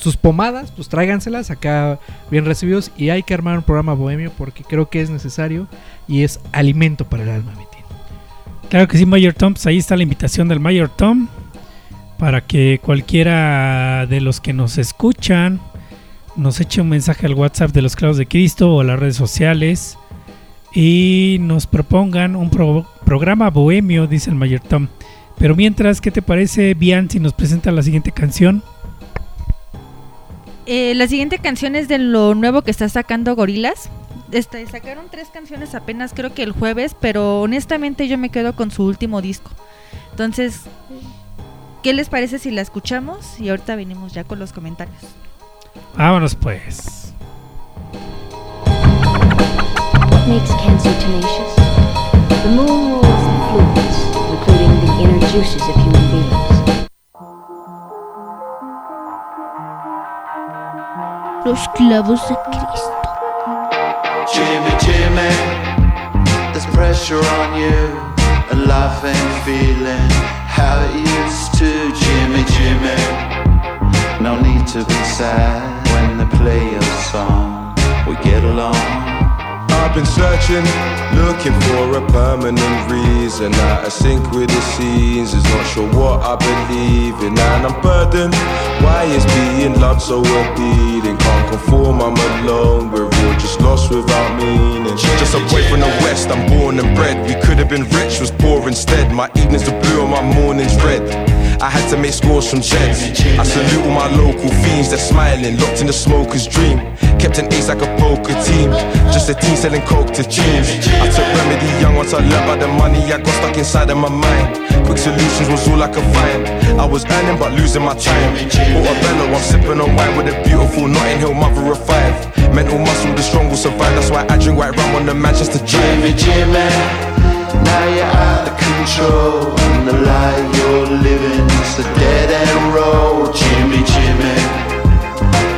sus pomadas, pues tráiganselas acá bien recibidos y hay que armar un programa bohemio porque creo que es necesario y es alimento para el alma, mi tío. Claro que sí, Mayor Tom. Pues ahí está la invitación del Mayor Tom. Para que cualquiera de los que nos escuchan nos eche un mensaje al WhatsApp de los Clavos de Cristo o a las redes sociales. Y nos propongan un pro- programa bohemio, dice el Mayor Tom. Pero mientras, ¿qué te parece, Bian, si nos presenta la siguiente canción? Eh, la siguiente canción es de lo nuevo que está sacando Gorilas. Este, sacaron tres canciones apenas creo que el jueves, pero honestamente yo me quedo con su último disco. Entonces, ¿qué les parece si la escuchamos? Y ahorita venimos ya con los comentarios. Vámonos pues. What makes cancer tenacious? The moon rules the fluids, including the inner juices of human beings. Los clavos de Cristo. Jimmy, Jimmy, there's pressure on you, A life ain't feeling how it used to. Jimmy, Jimmy, no need to be sad when they play your song. We get along. I've been searching, looking for a permanent reason. Out of sync with the seasons, not sure what I believe in. And I'm burdened. Why is being loved so appealing? Can't conform, I'm alone. We're all just lost without meaning. Just a boy from the west, I'm born and bred. We could have been rich, was poor instead. My evenings are blue and my mornings red. I had to make scores from jets. I salute all my local fiends, they're smiling, locked in the smoker's dream. Kept an ace like a poker team, just a team selling coke to teens. I took remedy young once I learned about the money I got stuck inside of my mind. Quick solutions was all I could find. I was earning but losing my time. Portobello, I'm sipping on wine with a beautiful Notting Hill mother of five. Mental muscle, the strong will survive. That's why I drink white rum on the Manchester Jimmy, Jimmy, now you're out of control. And the lie you're living is a dead end road. Jimmy, Jimmy,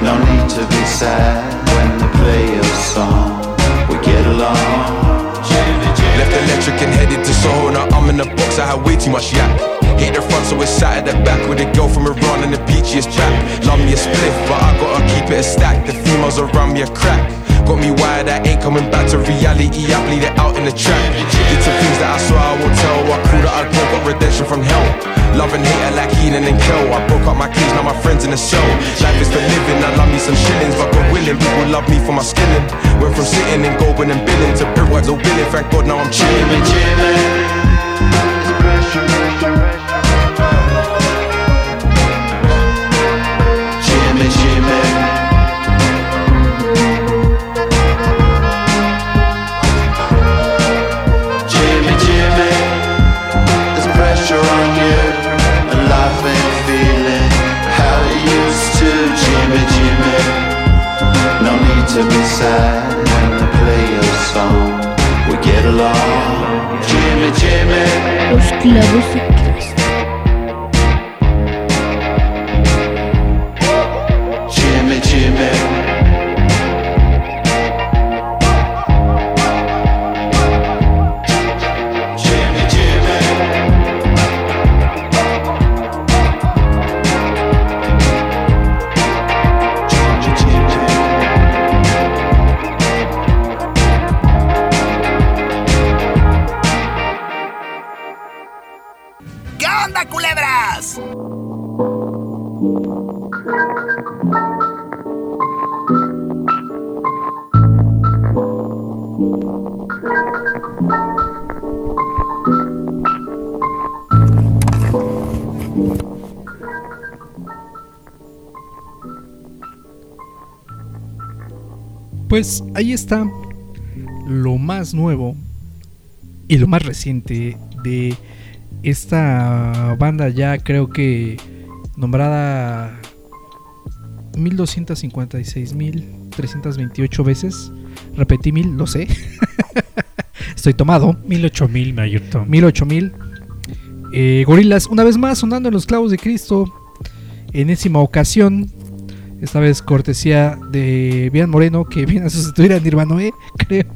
no need to be sad when they play your song. We get along. Jimmy, Jimmy. Left electric and headed to Soho. Now I'm in the box, I had way too much yak. Hit the front, so it's sat at the back with a girl from Iran and the peachiest back. Love me a spliff, but I gotta keep it a stack. The females around me a crack. Got me wired, I ain't coming back to reality. I bleed it out in the track. Did some things that I swear I won't tell. I cool that I broke got redemption from hell. Love and hate like Heenan and Kel. I broke up my cage, now my friends in the cell. Life is for living, I love me some shillings, but God willing, people love me for my skilling. Went from sitting and golden and billing to brickwork, no billing. Thank God now I'm chilling. Jimmy, it's pressure, pressure, pressure. Está lo más nuevo y lo más reciente de esta banda ya creo que nombrada 1256.328 veces. Repetí mil, lo sé. Estoy tomado. Mil ocho mil, me ayudó. Mil ocho mil. Eh, gorilas, una vez más sonando en los clavos de Cristo. Enésima ocasión. Esta vez cortesía de Bian Moreno, que viene a sustituir a Nirvanoe, creo.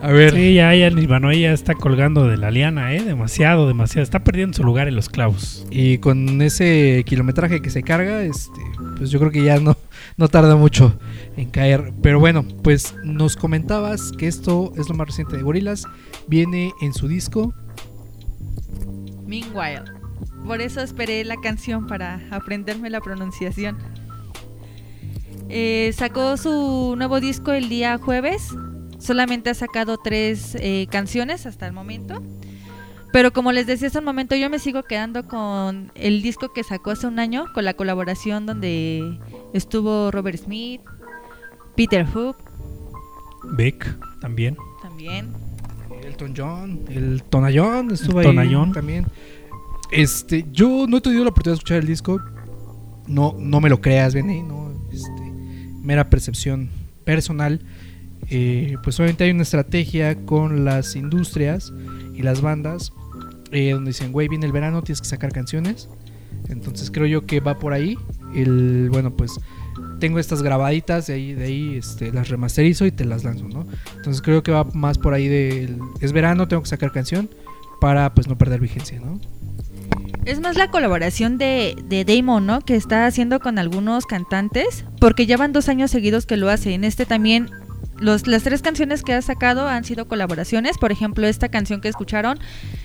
a ver. Sí, ya, ya Nirvanoe ya está colgando de la liana, ¿eh? Demasiado, demasiado. Está perdiendo su lugar en los clavos. Y con ese kilometraje que se carga, este, pues yo creo que ya no, no tarda mucho en caer. Pero bueno, pues nos comentabas que esto es lo más reciente de Gorilas. Viene en su disco. Meanwhile. Por eso esperé la canción para aprenderme la pronunciación. Eh, sacó su nuevo disco el día jueves. Solamente ha sacado tres eh, canciones hasta el momento. Pero como les decía hace un momento, yo me sigo quedando con el disco que sacó hace un año, con la colaboración donde estuvo Robert Smith, Peter Hook Beck también. también. Elton John, el Tonayón estuvo El ahí Tonayón. también. Este, yo no he tenido la oportunidad de escuchar el disco. No, no me lo creas, Benny, no, este, mera percepción personal. Eh, pues obviamente hay una estrategia con las industrias y las bandas eh, donde dicen, güey, viene el verano, tienes que sacar canciones. Entonces creo yo que va por ahí. El, bueno, pues tengo estas grabaditas, de ahí, de ahí este, las remasterizo y te las lanzo, ¿no? Entonces creo que va más por ahí del... Es verano, tengo que sacar canción para pues no perder vigencia, ¿no? Es más la colaboración de, de Damon, ¿no? Que está haciendo con algunos cantantes, porque llevan dos años seguidos que lo hace. En este también, los, las tres canciones que ha sacado han sido colaboraciones. Por ejemplo, esta canción que escucharon,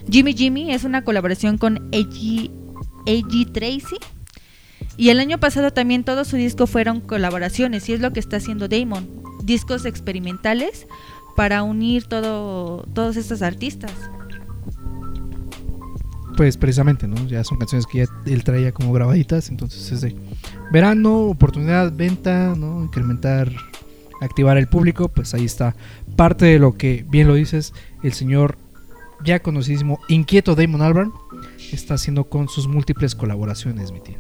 Jimmy Jimmy, es una colaboración con A.G. Tracy. Y el año pasado también todo su disco fueron colaboraciones, y es lo que está haciendo Damon. Discos experimentales para unir todo, todos estos artistas. Pues precisamente, ¿no? Ya son canciones que ya él traía como grabaditas, entonces es de verano, oportunidad, venta, ¿no? Incrementar, activar el público, pues ahí está parte de lo que, bien lo dices, el señor ya conocidísimo, inquieto Damon Albarn, está haciendo con sus múltiples colaboraciones, mi tío.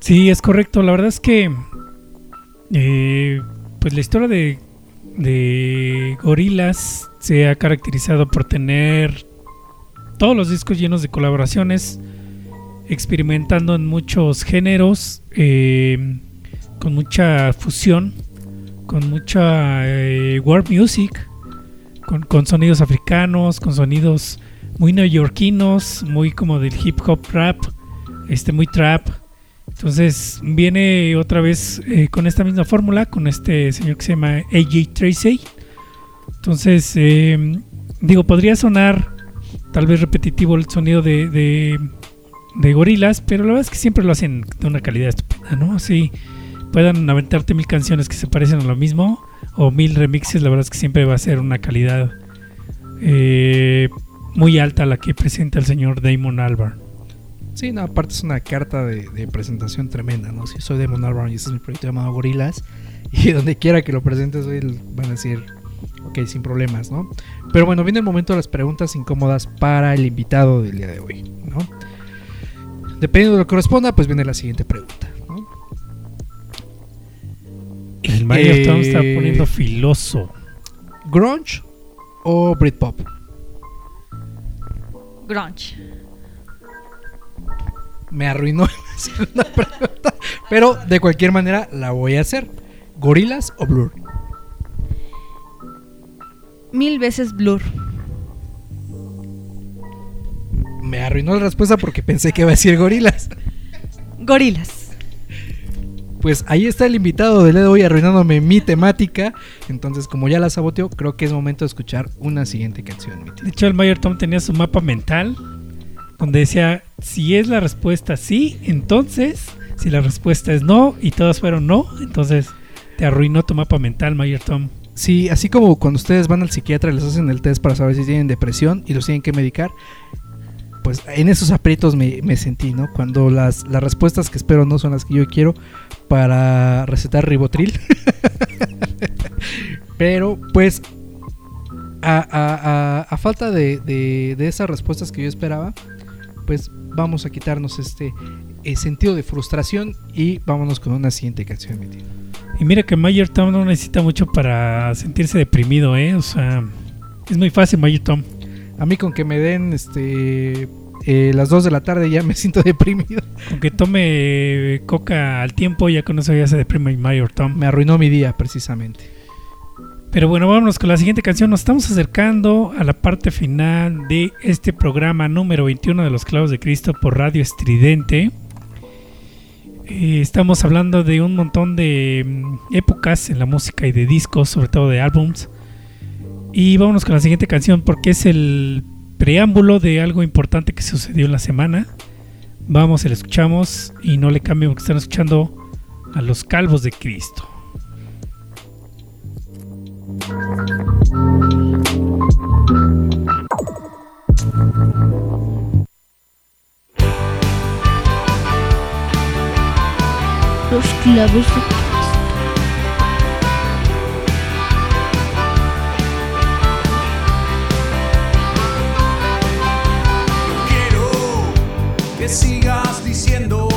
Sí, es correcto. La verdad es que eh, pues la historia de, de Gorilas se ha caracterizado por tener todos los discos llenos de colaboraciones, experimentando en muchos géneros, eh, con mucha fusión, con mucha eh, world music, con, sonidos africanos, con sonidos muy neoyorquinos, muy como del hip hop rap, este muy trap. Entonces viene otra vez eh, con esta misma fórmula, con este señor que se llama AJ Tracy. Entonces, eh, digo, podría sonar tal vez repetitivo el sonido de, de, de gorilas, pero la verdad es que siempre lo hacen de una calidad estupenda, ¿no? Así puedan aventarte mil canciones que se parecen a lo mismo o mil remixes, la verdad es que siempre va a ser una calidad eh, muy alta la que presenta el señor Damon Albarn. Sí, no, aparte es una carta de, presentación tremenda, ¿no? Si soy Damon Albarn y este es mi proyecto llamado Gorilas, y donde quiera que lo presentes, hoy van a decir, ok, sin problemas, ¿no? Pero bueno, viene el momento de las preguntas incómodas para el invitado del día de hoy, ¿no? Dependiendo de lo que corresponda, pues viene la siguiente pregunta, ¿no? El Mario Tom está Eh, poniendo filoso. ¿Grunge o Britpop? Grunge. Me arruinó la segunda pregunta, pero de cualquier manera la voy a hacer. ¿Gorilas o Blur? Mil veces Blur. Me arruinó la respuesta porque pensé que iba a decir gorilas. Gorilas. Pues ahí está el invitado de hoy arruinándome mi temática. Entonces, como ya la saboteó, creo que es momento de escuchar una siguiente canción. De hecho, el Mayor Tom tenía su mapa mental donde decía, si es la respuesta sí, entonces, si la respuesta es no y todas fueron no, entonces te arruinó tu mapa mental, Mayor Tom. Sí, así como cuando ustedes van al psiquiatra y les hacen el test para saber si tienen depresión y los tienen que medicar, pues en esos aprietos me, sentí, ¿no? Cuando las, las respuestas que espero no son las que yo quiero para recetar ribotril. Pero pues a, falta de, de- de esas respuestas que yo esperaba, pues vamos a quitarnos este eh, sentido de frustración y vámonos con una siguiente canción, mi tío. Y mira que Mayor Tom no necesita mucho para sentirse deprimido, ¿eh? O sea, es muy fácil, Mayor Tom. A mí con que me den este eh, las 2 de la tarde ya me siento deprimido. Con que tome coca al tiempo, ya con eso ya se deprime Mayor Tom. Me arruinó mi día, precisamente. Pero bueno, vámonos con la siguiente canción. Nos estamos acercando a la parte final de este programa número 21 de los Clavos de Cristo por Radio Estridente. Eh, estamos hablando de un montón de mm, épocas en la música y de discos, sobre todo de álbums. Y vámonos con la siguiente canción porque es el preámbulo de algo importante que sucedió en la semana. Vamos, se la escuchamos y no le cambien porque están escuchando a los Calvos de Cristo. Los clavos de. Quiero que sigas diciendo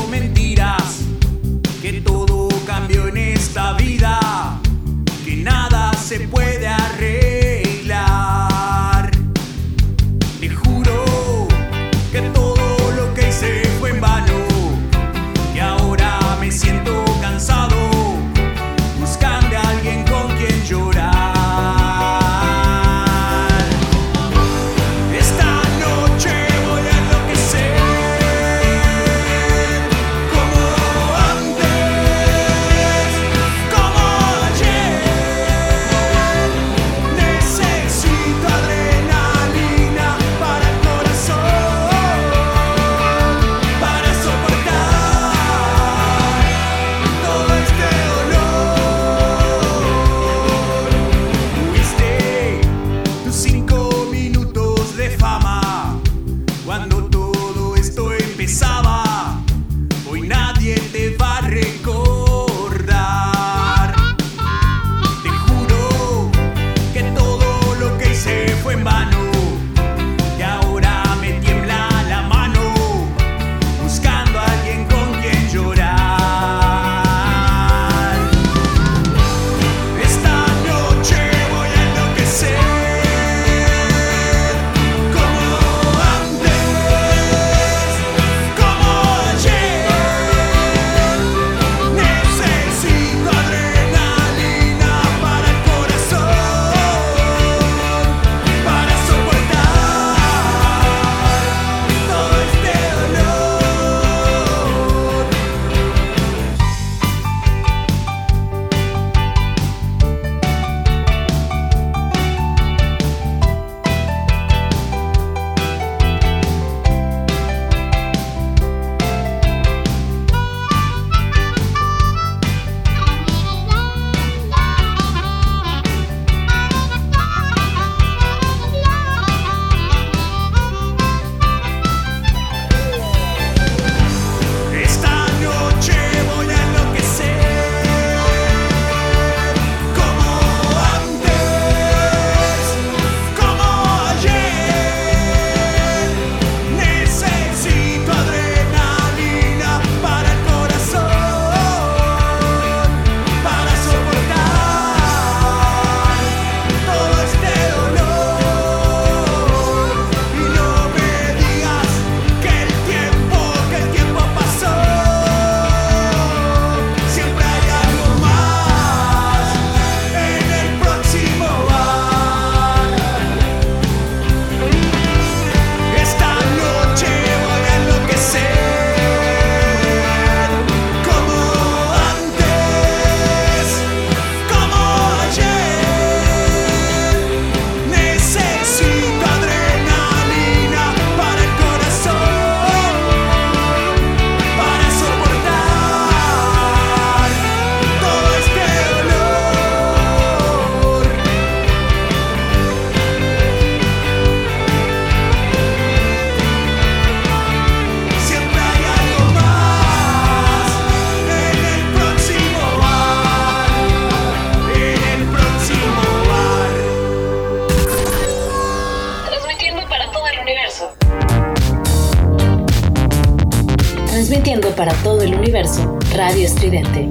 Radio Estridente.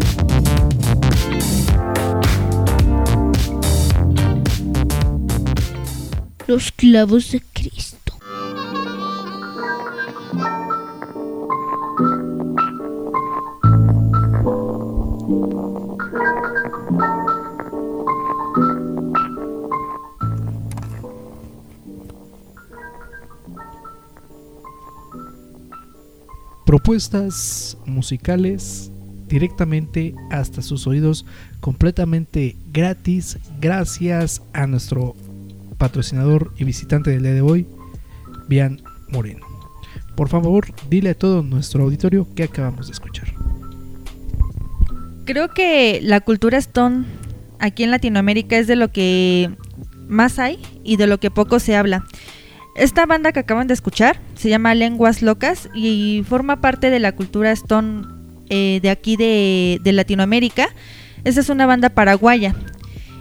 Los clavos de Cristo. propuestas musicales directamente hasta sus oídos completamente gratis gracias a nuestro patrocinador y visitante del día de hoy, Bian Moreno. Por favor, dile a todo nuestro auditorio que acabamos de escuchar. Creo que la cultura Stone aquí en Latinoamérica es de lo que más hay y de lo que poco se habla. Esta banda que acaban de escuchar se llama Lenguas Locas y forma parte de la cultura Stone eh, de aquí de, de Latinoamérica. Esta es una banda paraguaya.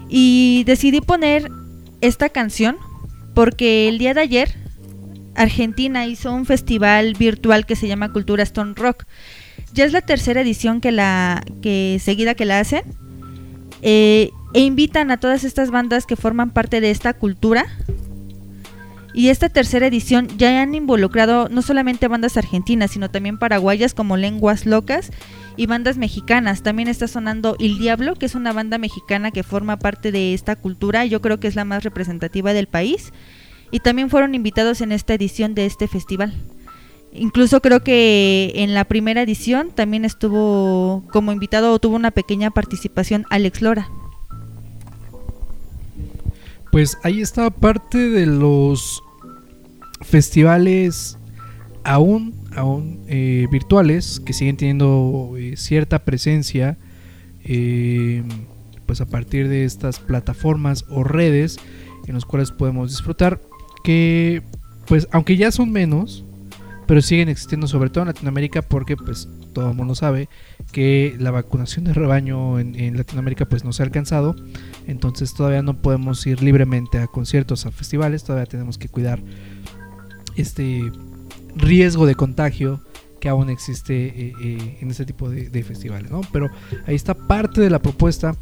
Y decidí poner esta canción porque el día de ayer Argentina hizo un festival virtual que se llama Cultura Stone Rock. Ya es la tercera edición que la que seguida que la hacen eh, e invitan a todas estas bandas que forman parte de esta cultura. Y esta tercera edición ya han involucrado no solamente bandas argentinas, sino también paraguayas como Lenguas Locas y bandas mexicanas. También está sonando El Diablo, que es una banda mexicana que forma parte de esta cultura. Yo creo que es la más representativa del país. Y también fueron invitados en esta edición de este festival. Incluso creo que en la primera edición también estuvo como invitado o tuvo una pequeña participación Alex Lora. Pues ahí está parte de los festivales aún, aún eh, virtuales que siguen teniendo eh, cierta presencia eh, pues a partir de estas plataformas o redes en las cuales podemos disfrutar que pues aunque ya son menos pero siguen existiendo sobre todo en Latinoamérica porque pues todo el mundo sabe que la vacunación de rebaño en, en, Latinoamérica pues no se ha alcanzado. Entonces todavía no podemos ir libremente a conciertos a festivales todavía tenemos que cuidar este riesgo de contagio que aún existe eh, eh, en este tipo de, de, festivales, ¿no? Pero ahí está parte de la propuesta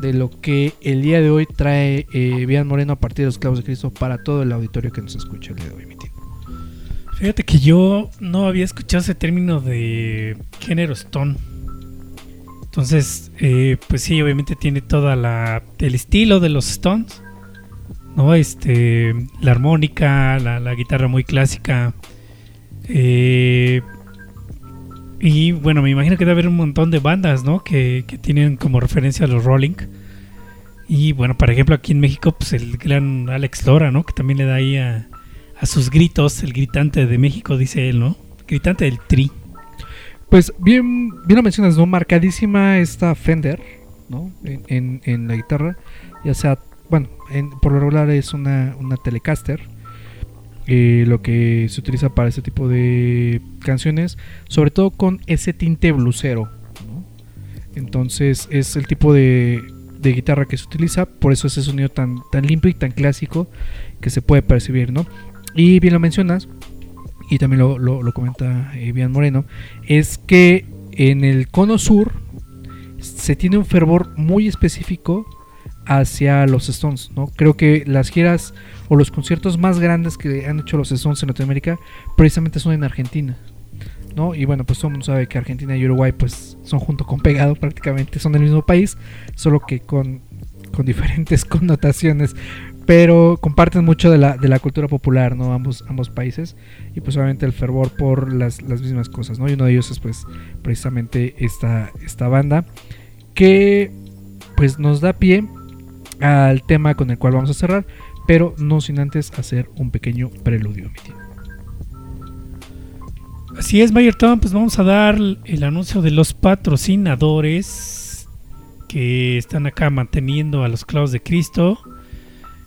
de lo que el día de hoy trae eh, Moreno a partir de los clavos de Cristo para todo el auditorio que nos escucha el día de hoy. Fíjate que yo no había escuchado ese término de género stone. Entonces, eh, pues sí, obviamente tiene toda la el estilo de los Stones, ¿no? Este, la armónica, la, la guitarra muy clásica, eh, y bueno, me imagino que debe haber un montón de bandas, ¿no? Que, que, tienen como referencia a los Rolling. Y bueno, por ejemplo, aquí en México, pues el gran Alex Lora, ¿no? Que también le da ahí a, a sus gritos, el gritante de México, dice él, ¿no? Gritante del tri. Pues bien, bien lo mencionas, ¿no? Marcadísima esta Fender, ¿no? En, en, en la guitarra. Ya sea, bueno, en, por lo regular es una, una Telecaster eh, lo que se utiliza para este tipo de canciones, sobre todo con ese tinte blusero. Entonces es el tipo de, de, guitarra que se utiliza, por eso ese sonido tan, tan limpio y tan clásico que se puede percibir. ¿no? Y bien lo mencionas, y también lo, lo, comenta eh, Moreno, es que en el cono sur se tiene un fervor muy específico hacia los Stones, ¿no? Creo que las giras o los conciertos más grandes que han hecho los Stones en Latinoamérica precisamente son en Argentina, ¿no? Y bueno, pues todo el mundo sabe que Argentina y Uruguay pues son junto con pegado prácticamente, son del mismo país, solo que con, con diferentes connotaciones, pero comparten mucho de la, de la cultura popular, ¿no? Ambos, ambos países y pues obviamente el fervor por las, las mismas cosas, ¿no? Y uno de ellos es pues precisamente esta, esta banda que pues nos da pie al tema con el cual vamos a cerrar, pero no sin antes hacer un pequeño preludio. Así es, Mayer Tom, pues vamos a dar el anuncio de los patrocinadores que están acá manteniendo a los clavos de Cristo.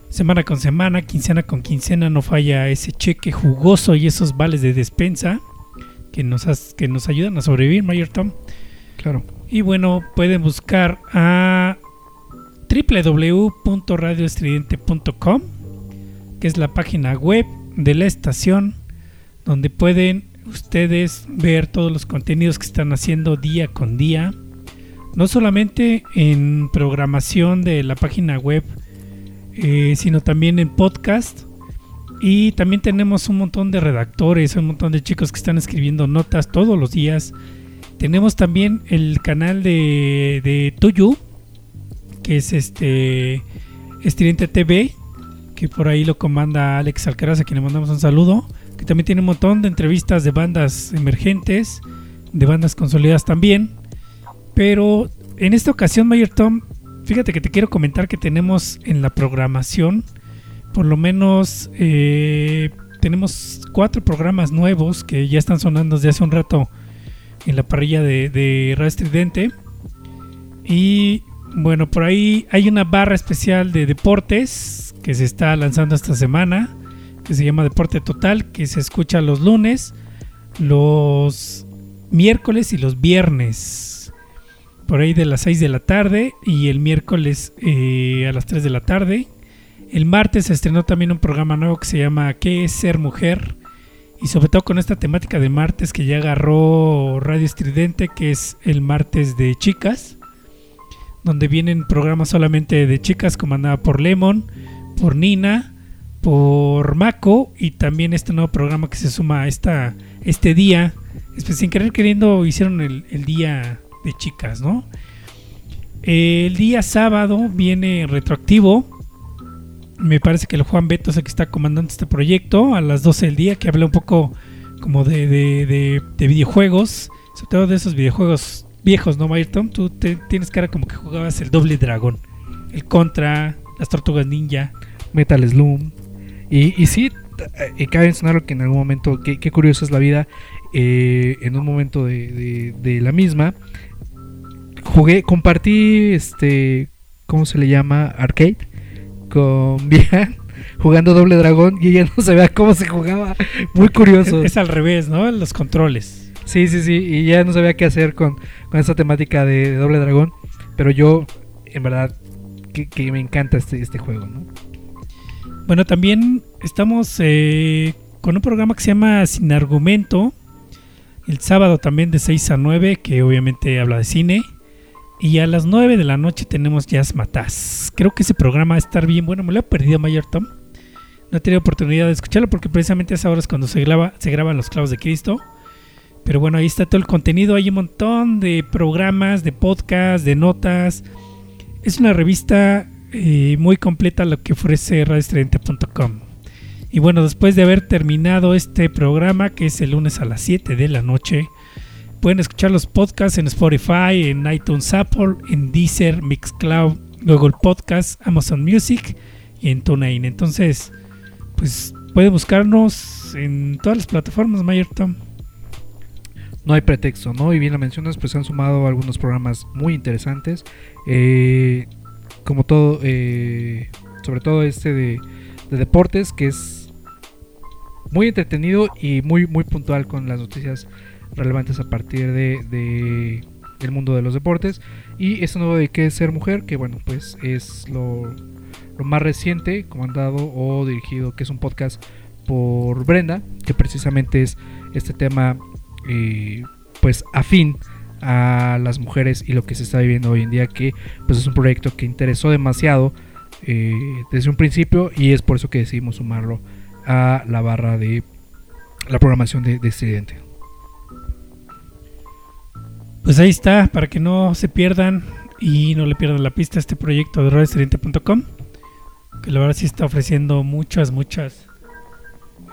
Semana con semana, quincena con quincena, no falla ese cheque jugoso y esos vales de despensa que nos, has, que nos ayudan a sobrevivir, Mayer Tom. Claro. Y bueno, pueden buscar a www.radioestridente.com, que es la página web de la estación donde pueden ustedes ver todos los contenidos que están haciendo día con día. No solamente en programación de la página web, eh, sino también en podcast. Y también tenemos un montón de redactores, un montón de chicos que están escribiendo notas todos los días. Tenemos también el canal de, de Tuyu, que es este Estridente TV, que por ahí lo comanda Alex Alcaraz, a quien le mandamos un saludo. Que también tiene un montón de entrevistas de bandas emergentes, de bandas consolidadas también. Pero en esta ocasión, Mayor Tom, fíjate que te quiero comentar que tenemos en la programación, por lo menos eh, tenemos cuatro programas nuevos que ya están sonando desde hace un rato en la parrilla de, de Radio Estridente. Y bueno, por ahí hay una barra especial de deportes que se está lanzando esta semana, que se llama Deporte Total, que se escucha los lunes, los miércoles y los viernes, por ahí de las 6 de la tarde y el miércoles eh, a las 3 de la tarde. El martes se estrenó también un programa nuevo que se llama ¿Qué es ser mujer? Y sobre todo con esta temática de martes que ya agarró Radio Estridente, que es el martes de chicas donde vienen programas solamente de chicas comandada por Lemon, por Nina, por Mako y también este nuevo programa que se suma a esta, este día. Pues, sin querer queriendo hicieron el, el día de chicas, ¿no? El día sábado viene retroactivo. Me parece que el Juan Beto es el que está comandando este proyecto a las 12 del día, que habla un poco como de, de, de- de videojuegos, sobre todo de esos videojuegos viejos, ¿no, Mayerton? Tú te- tienes cara como que jugabas el doble dragón, el Contra, las Tortugas Ninja. Metal Slum. Y, y sí, eh, cabe mencionar que en algún momento, qué, qué curioso es la vida, eh, en un momento de, de- de la misma, jugué, compartí, este, ¿cómo se le llama? Arcade, con Vía, jugando Doble Dragón y ella no sabía cómo se jugaba. Muy curioso. Es al revés, ¿no? Los controles. Sí, sí, sí, y ya no sabía qué hacer con, con esta temática de, Doble Dragón, pero yo, en verdad, que, me encanta este, este juego, ¿no? Bueno, también estamos eh, con un programa que se llama Sin Argumento. El sábado también de 6 a 9, que obviamente habla de cine. Y a las 9 de la noche tenemos Jazz Mataz. Creo que ese programa va a estar bien bueno. Me lo he perdido, Mayor Tom. No he tenido oportunidad de escucharlo porque precisamente a esa hora es cuando se, graba, se graban los clavos de Cristo. Pero bueno, ahí está todo el contenido. Hay un montón de programas, de podcasts, de notas. Es una revista eh, muy completa lo que ofrece radioestridente.com. Y bueno, después de haber terminado este programa, que es el lunes a las 7 de la noche, pueden escuchar los podcasts en Spotify, en iTunes Apple, en Deezer, Mixcloud, Google Podcasts, Amazon Music y en TuneIn. Entonces, pues pueden buscarnos en todas las plataformas, Mayor Tom. No hay pretexto, ¿no? Y bien lo mencionas, pues se han sumado algunos programas muy interesantes. eh, como todo, eh, sobre todo este de, de deportes, que es muy entretenido y muy, muy puntual con las noticias relevantes a partir de, de- del mundo de los deportes. Y este nuevo de qué es ser mujer, que bueno, pues es lo, lo más reciente, comandado o dirigido, que es un podcast por Brenda, que precisamente es este tema eh, pues afín a las mujeres y lo que se está viviendo hoy en día que pues es un proyecto que interesó demasiado eh, desde un principio y es por eso que decidimos sumarlo a la barra de la programación de, de Estridente. Pues ahí está, para que no se pierdan y no le pierdan la pista a este proyecto de radioestridente.com, que la verdad sí está ofreciendo muchas, muchas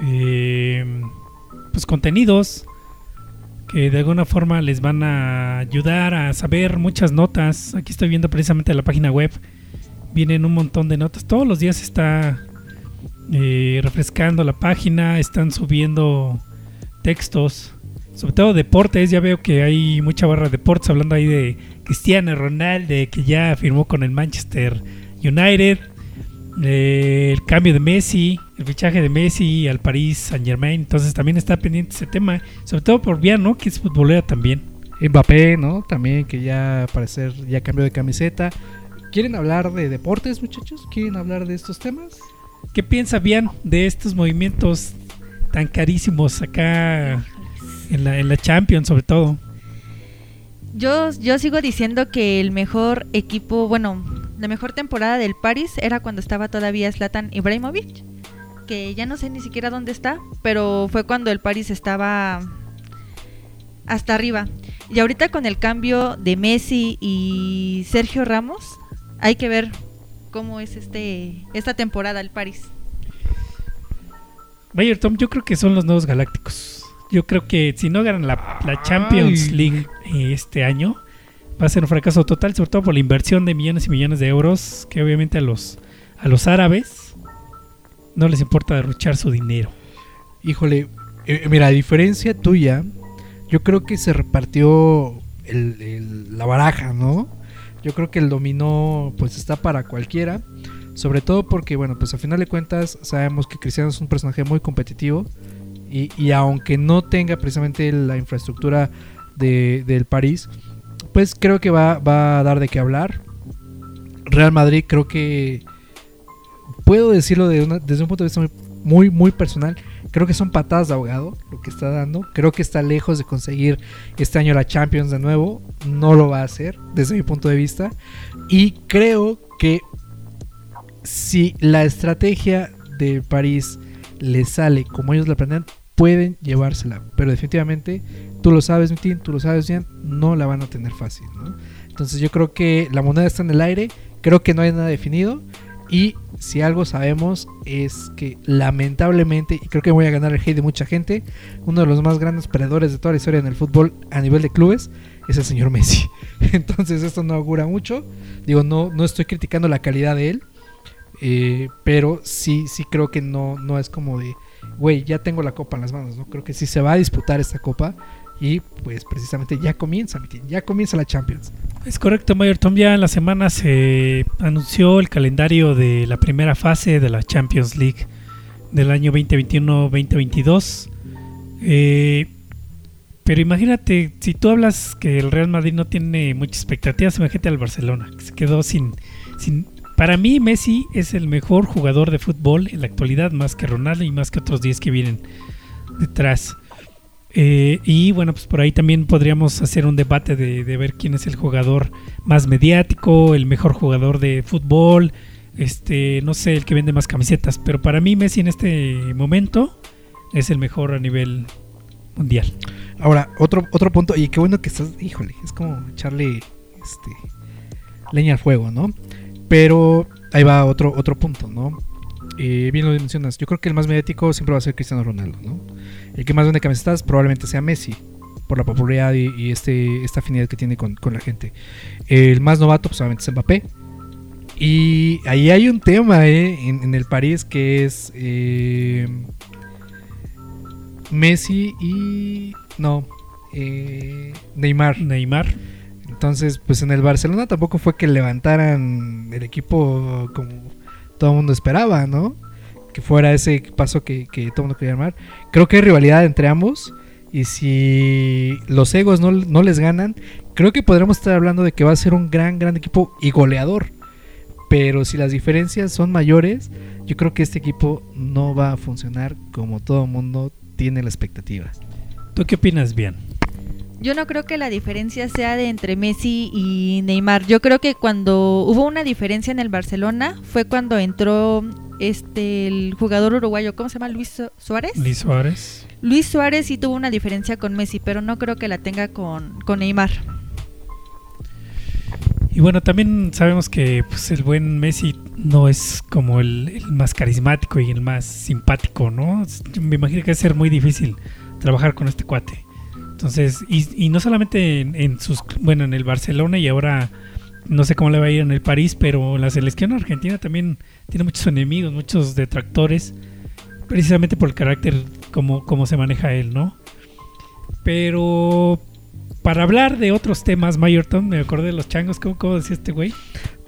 eh, pues contenidos que de alguna forma les van a ayudar a saber muchas notas. Aquí estoy viendo precisamente la página web. Vienen un montón de notas. Todos los días está eh, refrescando la página. Están subiendo textos. Sobre todo deportes. Ya veo que hay mucha barra de deportes hablando ahí de Cristiano Ronaldo que ya firmó con el Manchester United. Eh, el cambio de Messi, el fichaje de Messi al París Saint Germain. Entonces también está pendiente ese tema. Sobre todo por Viano, que es futbolera también. Mbappé, ¿no? También que ya parecer ya cambió de camiseta. ¿Quieren hablar de deportes, muchachos? ¿Quieren hablar de estos temas? ¿Qué piensa Bian de estos movimientos tan carísimos acá En la, en la Champions, sobre todo. Yo, yo sigo diciendo que el mejor equipo, bueno, la mejor temporada del Paris era cuando estaba todavía Zlatan Ibrahimovic, que ya no sé ni siquiera dónde está, pero fue cuando el Paris estaba hasta arriba. Y ahorita con el cambio de Messi y Sergio Ramos, hay que ver cómo es este esta temporada el Paris. Mayor Tom, yo creo que son los nuevos galácticos. Yo creo que si no ganan la, la Champions. League eh, este año, va a ser un fracaso total, sobre todo por la inversión de millones y millones de euros, que obviamente a los, a los árabes no les importa derrochar su dinero. Híjole, eh, mira, a diferencia tuya, yo creo que se repartió el- el- la baraja, ¿no? Yo creo que el dominó pues está para cualquiera. Sobre todo porque, bueno, pues a final de cuentas sabemos que Cristiano es un personaje muy competitivo. Y, aunque no tenga precisamente la infraestructura de- del París, pues creo que va, va a dar de qué hablar. Real Madrid creo que puedo decirlo desde un punto de vista muy, muy, personal. Creo que son patadas de ahogado lo que está dando. Creo que está lejos de conseguir este año la Champions de nuevo. No lo va a hacer desde mi punto de vista. Y creo que si la estrategia de París les sale como ellos la planean, pueden llevársela. Pero definitivamente, tú lo sabes, Mitin, tú lo sabes bien, no la van a tener fácil. ¿no? Entonces yo creo que la moneda está en el aire. Creo que no hay nada definido. Y si algo sabemos es que lamentablemente, y creo que voy a ganar el hate de mucha gente, uno de los más grandes perdedores de toda la historia en el fútbol a nivel de clubes es el señor Messi. Entonces esto no augura mucho. Digo, no, no estoy criticando la calidad de él, eh, pero sí, sí creo que no, no es como de, güey, ya tengo la copa en las manos, ¿no? Creo que sí se va a disputar esta copa y pues precisamente ya comienza, ya comienza la Champions. Es correcto, Mayor Tom. Ya en la semana se anunció el calendario de la primera fase de la Champions League del año 2021-2022. Eh, pero imagínate, si tú hablas que el Real Madrid no tiene muchas expectativas, imagínate al Barcelona, que se quedó sin... Para mí, Messi es el mejor jugador de fútbol en la actualidad, más que Ronaldo y más que otros 10 que vienen detrás. Eh, y bueno, pues por ahí también podríamos hacer un debate de, ver quién es el jugador más mediático, el mejor jugador de fútbol, este, no sé, el que vende más camisetas. Pero para mí Messi en este momento es el mejor a nivel mundial. Ahora, otro, otro punto, y qué bueno que estás, híjole, es como echarle este, leña al fuego, ¿no? Pero ahí va otro, otro punto, ¿no? Eh, bien lo mencionas, yo creo que el más mediático siempre va a ser Cristiano Ronaldo, ¿no? El que más vende camisetas probablemente sea Messi, por la popularidad y, este, esta afinidad que tiene con, con la gente. El más novato, pues obviamente es Mbappé. Y ahí hay un tema eh, en, en el París que es eh, Messi y... No, eh, Neymar. Neymar. Entonces, pues en el Barcelona tampoco fue que levantaran el equipo como todo el mundo esperaba, ¿no? Que fuera ese paso que, todo el mundo quería armar. Creo que hay rivalidad entre ambos. Y si los egos no, no les ganan, creo que podremos estar hablando de que va a ser un gran, gran equipo y goleador. Pero si las diferencias son mayores, yo creo que este equipo no va a funcionar como todo el mundo tiene la expectativa. ¿Tú qué opinas, bien? Yo no creo que la diferencia sea de entre Messi y Neymar. Yo creo que cuando hubo una diferencia en el Barcelona fue cuando entró este el jugador uruguayo, ¿cómo se llama? Luis Su- Suárez. Luis Suárez. Luis Suárez sí tuvo una diferencia con Messi, pero no creo que la tenga con, con Neymar. Y bueno, también sabemos que pues, el buen Messi no es como el, el más carismático y el más simpático, ¿no? Me imagino que va a ser muy difícil trabajar con este cuate. Entonces, y, y no solamente en, sus, bueno, en el Barcelona y ahora no sé cómo le va a ir en el París, pero la selección argentina también tiene muchos enemigos, muchos detractores, precisamente por el carácter como, como se maneja él, ¿no? Pero para hablar de otros temas, Mayorton, me acordé de los changos, ¿cómo, cómo decía este güey?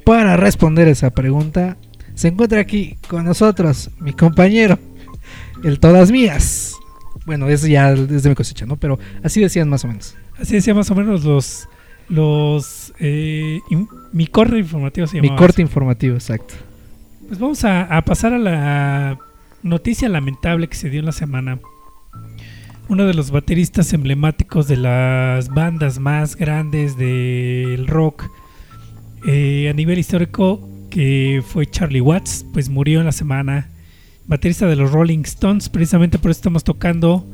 Para responder esa pregunta, se encuentra aquí con nosotros mi compañero, el Todas Mías. Bueno, eso ya es de mi cosecha, ¿no? Pero así decían más o menos. Así decía más o menos los. los eh, in- mi corte informativo se Mi llamaba. corte informativo, exacto. Pues vamos a, a pasar a la noticia lamentable que se dio en la semana. uno de los bateristas emblemáticos de las bandas más grandes del rock eh, a nivel histórico, que fue Charlie Watts, pues murió en la semana. Baterista de los Rolling Stones, precisamente por eso estamos tocando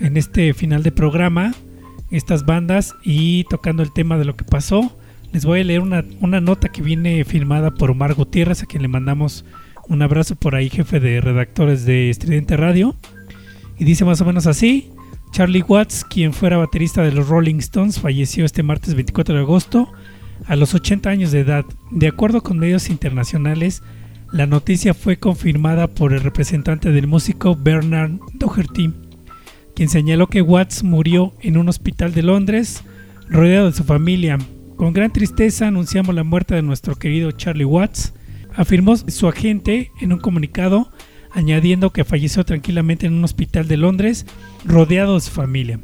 en este final de programa estas bandas y tocando el tema de lo que pasó. Les voy a leer una, una nota que viene firmada por Omar Gutiérrez, a quien le mandamos un abrazo por ahí, jefe de redactores de Estridente Radio. Y dice más o menos así: Charlie Watts, quien fuera baterista de los Rolling Stones, falleció este martes 24 de agosto a los 80 años de edad. De acuerdo con medios internacionales, la noticia fue confirmada por el representante del músico Bernard Doherty, quien señaló que Watts murió en un hospital de Londres rodeado de su familia. Con gran tristeza anunciamos la muerte de nuestro querido Charlie Watts, afirmó su agente en un comunicado, añadiendo que falleció tranquilamente en un hospital de Londres rodeado de su familia.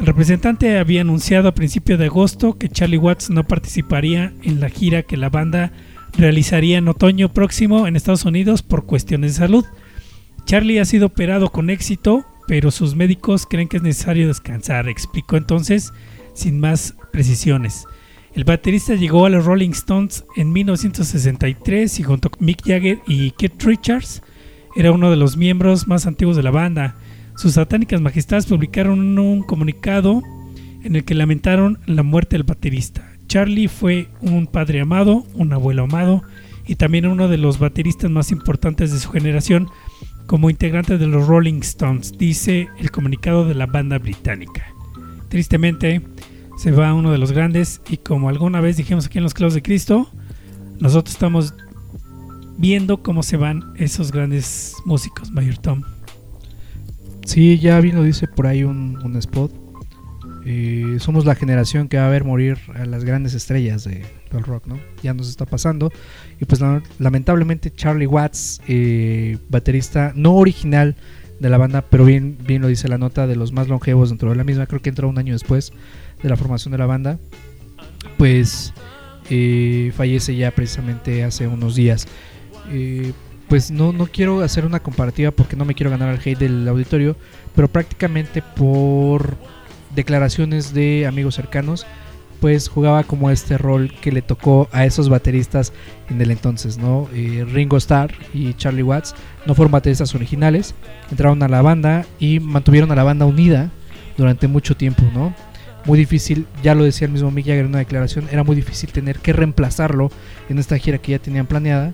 El representante había anunciado a principios de agosto que Charlie Watts no participaría en la gira que la banda realizaría en otoño próximo en Estados Unidos por cuestiones de salud. Charlie ha sido operado con éxito, pero sus médicos creen que es necesario descansar, explicó entonces sin más precisiones. El baterista llegó a los Rolling Stones en 1963 y junto con Mick Jagger y Keith Richards era uno de los miembros más antiguos de la banda. Sus satánicas majestades publicaron un comunicado en el que lamentaron la muerte del baterista. Charlie fue un padre amado, un abuelo amado y también uno de los bateristas más importantes de su generación como integrante de los Rolling Stones, dice el comunicado de la banda británica. Tristemente, se va uno de los grandes y como alguna vez dijimos aquí en los clavos de Cristo, nosotros estamos viendo cómo se van esos grandes músicos, Mayor Tom. Sí, ya bien lo dice por ahí un, un spot. Eh, somos la generación que va a ver morir a las grandes estrellas de, del rock, ¿no? Ya nos está pasando. Y pues la- lamentablemente Charlie Watts, eh, baterista no original de la banda, pero bien, bien lo dice la nota, de los más longevos dentro de la misma, creo que entró un año después de la formación de la banda, pues eh, fallece ya precisamente hace unos días. Pues no, no quiero hacer una comparativa porque no me quiero ganar al hate del auditorio, pero prácticamente por declaraciones de amigos cercanos, pues jugaba como este rol que le tocó a esos bateristas en el entonces, ¿no? Eh, Ringo Starr y Charlie Watts no fueron bateristas originales, entraron a la banda y mantuvieron a la banda unida durante mucho tiempo, ¿no? Muy difícil, ya lo decía el mismo Mick Jagger en una declaración, era muy difícil tener que reemplazarlo en esta gira que ya tenían planeada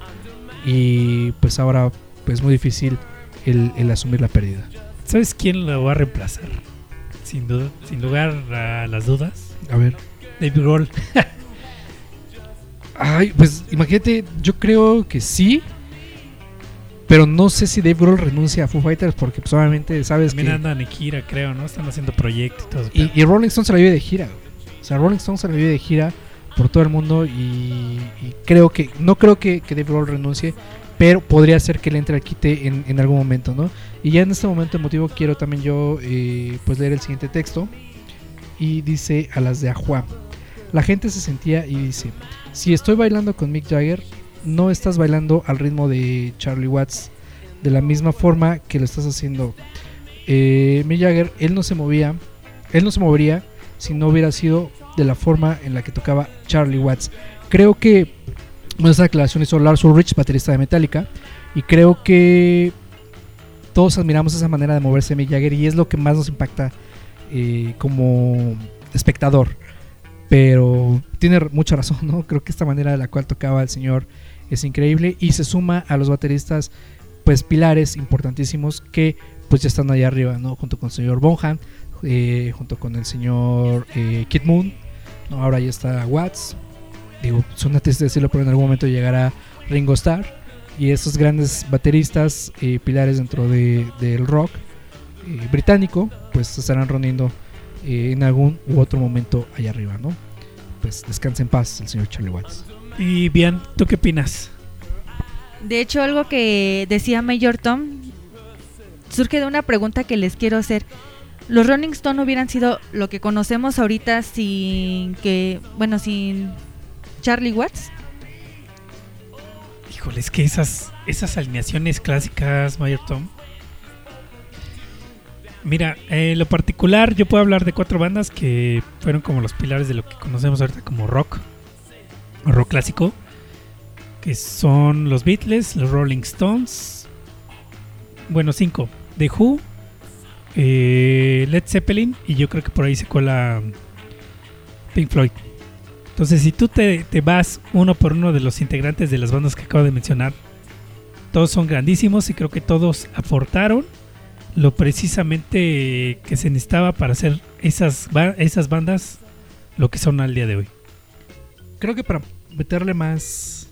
y pues ahora pues muy difícil el, el asumir la pérdida. ¿Sabes quién lo va a reemplazar? Sin duda, sin lugar a las dudas. A ver. Dave Grohl. Ay, pues imagínate, yo creo que sí. Pero no sé si Dave Grohl renuncia a Foo Fighters porque pues obviamente sabes También que... andan en gira, creo, ¿no? Están haciendo proyectos y Rolling Stone se la vive de gira. O sea, Rolling Stone se la vive de gira por todo el mundo y, y creo que... No creo que, que Dave Grohl renuncie, pero podría ser que le entre al quite en, en algún momento, ¿no? Y ya en este momento emotivo quiero también yo eh, pues leer el siguiente texto. Y dice a las de Ajuá. La gente se sentía y dice, si estoy bailando con Mick Jagger, no estás bailando al ritmo de Charlie Watts de la misma forma que lo estás haciendo. Eh, Mick Jagger, él no se movía, él no se movería si no hubiera sido de la forma en la que tocaba Charlie Watts. Creo que bueno, esta declaración hizo Lars Ulrich, baterista de Metallica, y creo que todos admiramos esa manera de moverse Mick Jagger y es lo que más nos impacta eh, como espectador. Pero tiene mucha razón, ¿no? Creo que esta manera de la cual tocaba el señor es increíble y se suma a los bateristas, pues pilares importantísimos que pues ya están allá arriba, ¿no? Junto con el señor Bonham, eh, junto con el señor eh, Kid Moon, ¿no? Ahora ya está Watts. Digo, suena triste decirlo, pero en algún momento llegará Ringo Starr. Y esos grandes bateristas, eh, pilares dentro de- del rock eh, británico, pues se estarán reuniendo eh, en algún u otro momento allá arriba, ¿no? Pues descanse en paz el señor Charlie Watts. Y bien, ¿tú qué opinas? De hecho, algo que decía Mayor Tom surge de una pregunta que les quiero hacer. ¿Los Rolling Stone hubieran sido lo que conocemos ahorita sin que, bueno, sin Charlie Watts? Híjole, es que esas, esas alineaciones clásicas, Mayor Tom, Mira, en lo particular yo puedo hablar de cuatro bandas que fueron como los pilares de lo que conocemos ahorita como rock, rock clásico, que son los Beatles, los Rolling Stones, bueno, cinco, The Who, eh, Led Zeppelin y yo creo que por ahí se cuela Pink Floyd. Entonces, si tú te, te vas uno por uno de los integrantes de las bandas que acabo de mencionar, todos son grandísimos y creo que todos aportaron lo precisamente que se necesitaba para hacer esas, esas bandas lo que son al día de hoy. Creo que para meterle más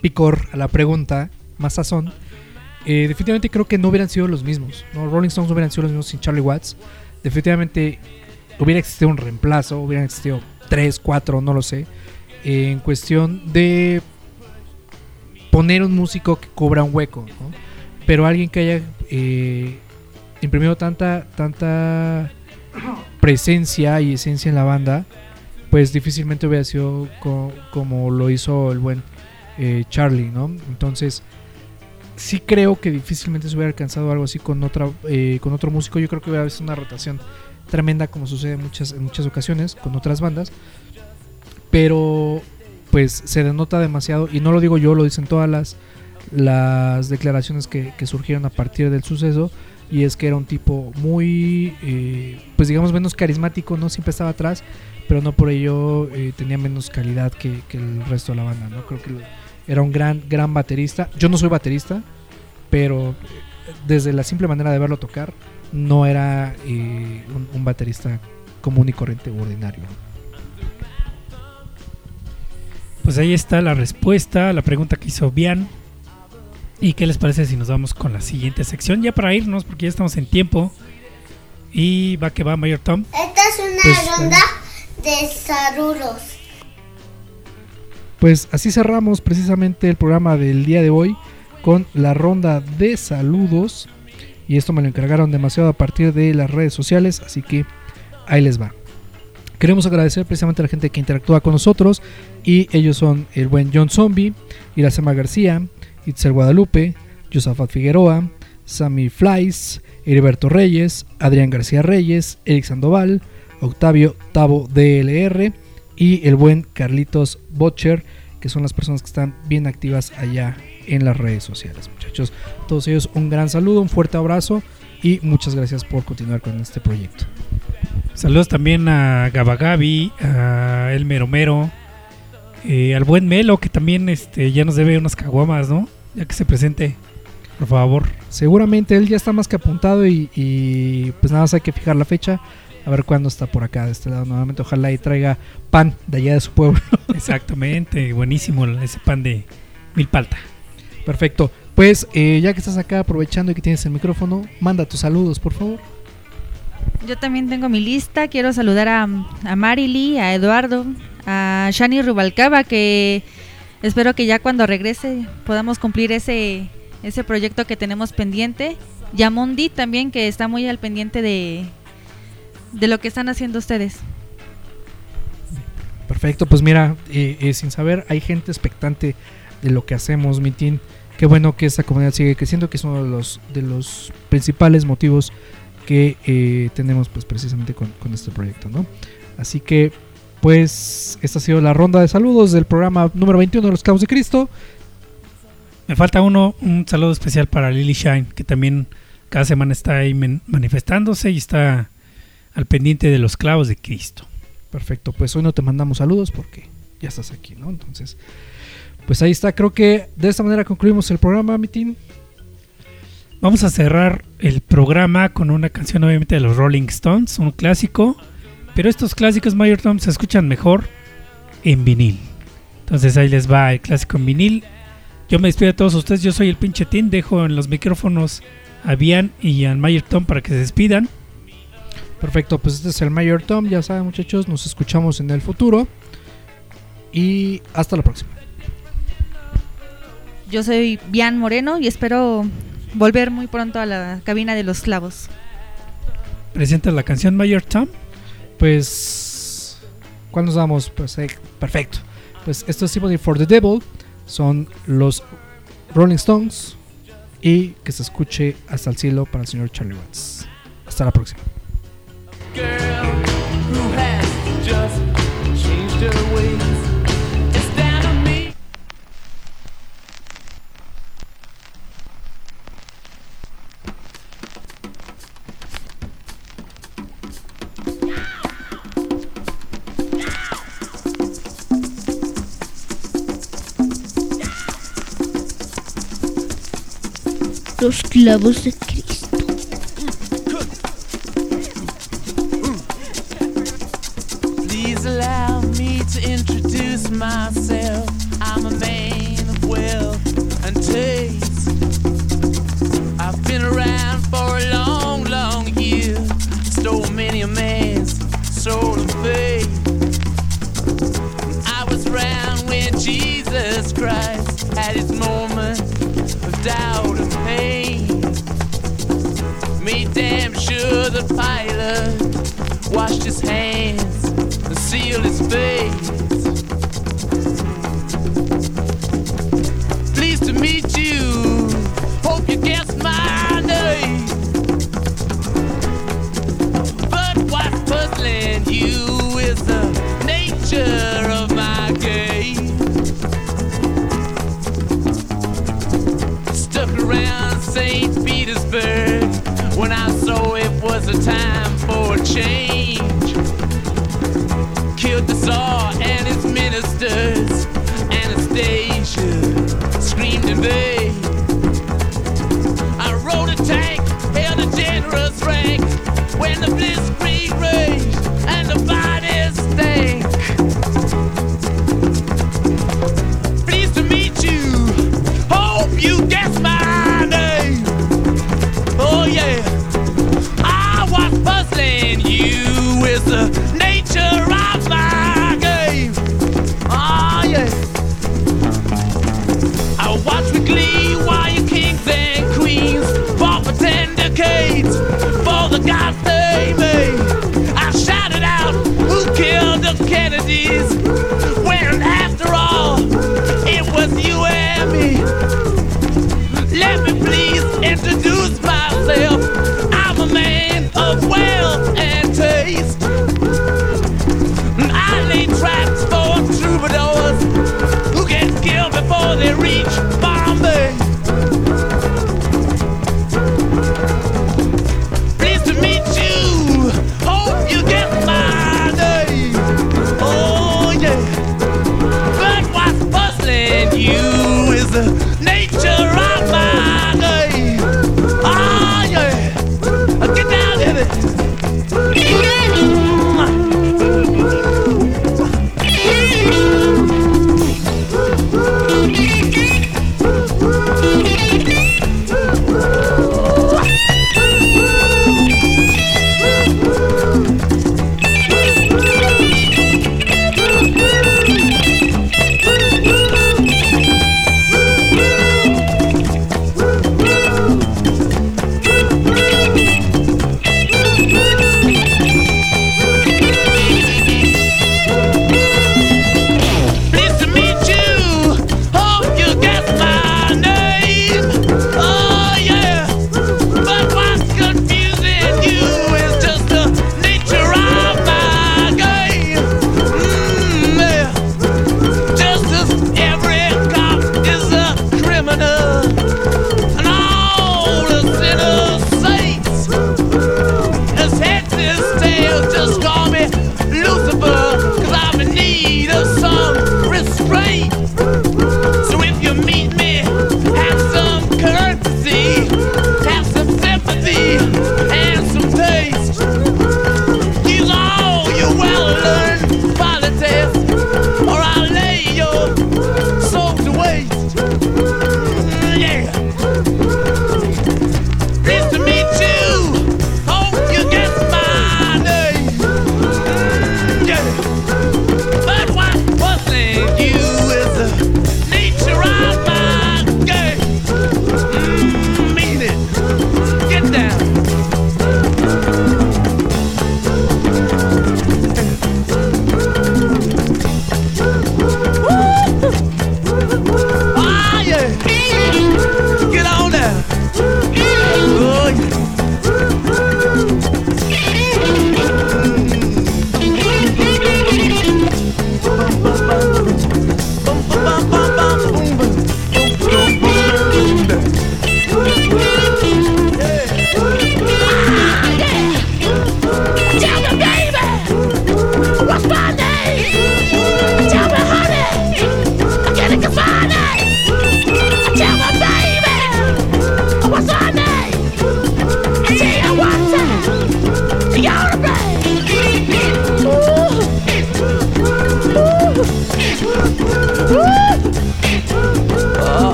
picor a la pregunta, más sazón, eh, definitivamente creo que no hubieran sido los mismos. ¿no? Rolling Stones no hubieran sido los mismos sin Charlie Watts. Definitivamente hubiera existido un reemplazo, hubieran existido tres, cuatro, no lo sé. en cuestión de poner un músico que cobra un hueco, pero alguien que haya eh, imprimido tanta, tanta presencia y esencia en la banda, pues difícilmente hubiera sido co- como lo hizo el buen eh, Charlie, ¿no? Entonces, sí creo que difícilmente se hubiera alcanzado algo así con otra eh, con otro músico. Yo creo que hubiera sido una rotación tremenda como sucede en muchas, en muchas ocasiones con otras bandas. Pero pues se denota demasiado, y no lo digo yo, lo dicen todas las, las declaraciones que, que surgieron a partir del suceso, y es que era un tipo muy, eh, pues digamos, menos carismático, no siempre estaba atrás, pero no por ello eh, tenía menos calidad que, que el resto de la banda, ¿no? Creo que era un gran, gran baterista. Yo no soy baterista, pero desde la simple manera de verlo tocar, no era eh, un, un baterista común y corriente ordinario. Pues ahí está la respuesta a la pregunta que hizo Bian. ¿Y qué les parece si nos vamos con la siguiente sección? Ya para irnos, porque ya estamos en tiempo. Y va que va, Mayor Tom. Esta es una Pues, ronda de saludos. Pues así cerramos precisamente el programa del día de hoy con la ronda de saludos. Y esto me lo encargaron demasiado a partir de las redes sociales, así que ahí les va. Queremos agradecer precisamente a la gente que interactúa con nosotros y ellos son el buen John Zombie, Iracema García, Itzel Guadalupe, Josafat Figueroa, Sammy Flies, Heriberto Reyes, Adrián García Reyes, Eric Sandoval, Octavio Tavo DLR y el buen Carlitos Butcher, que son las personas que están bien activas allá en las redes sociales, muchachos. Todos ellos un gran saludo, un fuerte abrazo y muchas gracias por continuar con este proyecto. Saludos también a Gabagabi, a El Meromero, eh, al buen Melo, que también este, ya nos debe unas caguamas, ¿no? Ya que se presente, por favor. Seguramente él ya está más que apuntado y, y, pues nada más hay que fijar la fecha. A ver cuándo está por acá de este lado nuevamente. Ojalá y traiga pan de allá de su pueblo. Exactamente, buenísimo ese pan de milpalta. Perfecto. Pues eh, ya que estás acá aprovechando y que tienes el micrófono, manda tus saludos, por favor. Yo también tengo mi lista. Quiero saludar a, a Marily, a Eduardo, a Shani Rubalcaba, que espero que ya cuando regrese podamos cumplir ese, ese proyecto que tenemos pendiente. Y a Mondi también, que está muy al pendiente de, de lo que están haciendo ustedes. Perfecto, pues mira, eh, eh, sin saber, hay gente expectante de lo que hacemos, Mitin. Qué bueno que esta comunidad sigue creciendo, que es uno de los, de los principales motivos que eh, tenemos pues precisamente con, con este proyecto, ¿no? Así que, pues, esta ha sido la ronda de saludos del programa número 21 de los Cabos de Cristo. Me falta uno, un saludo especial para Lily Shine, que también cada semana está ahí manifestándose y está al pendiente de los clavos de Cristo. Perfecto, pues hoy no te mandamos saludos porque ya estás aquí, ¿no? Entonces, pues ahí está, creo que de esta manera concluimos el programa, Mitin. Vamos a cerrar el programa con una canción obviamente de los Rolling Stones, un clásico, pero estos clásicos Mayor Tom se escuchan mejor en vinil. Entonces ahí les va el clásico en vinil. Yo me despido de todos ustedes, yo soy el pinche Tin, dejo en los micrófonos a Bian y a Mayor Tom para que se despidan. Perfecto, pues este es el Mayor Tom, ya saben muchachos, nos escuchamos en el futuro y hasta la próxima. Yo soy Bian Moreno y espero volver muy pronto a la cabina de los clavos. Presenta la canción Mayor Tom. Pues, ¿cuándo nos damos? Pues, eh, perfecto. Pues esto es Sympathy for the Devil, son los Rolling Stones y que se escuche hasta el cielo para el señor Charlie Watts. Hasta la próxima. who has just changed her ways. Los clavos de.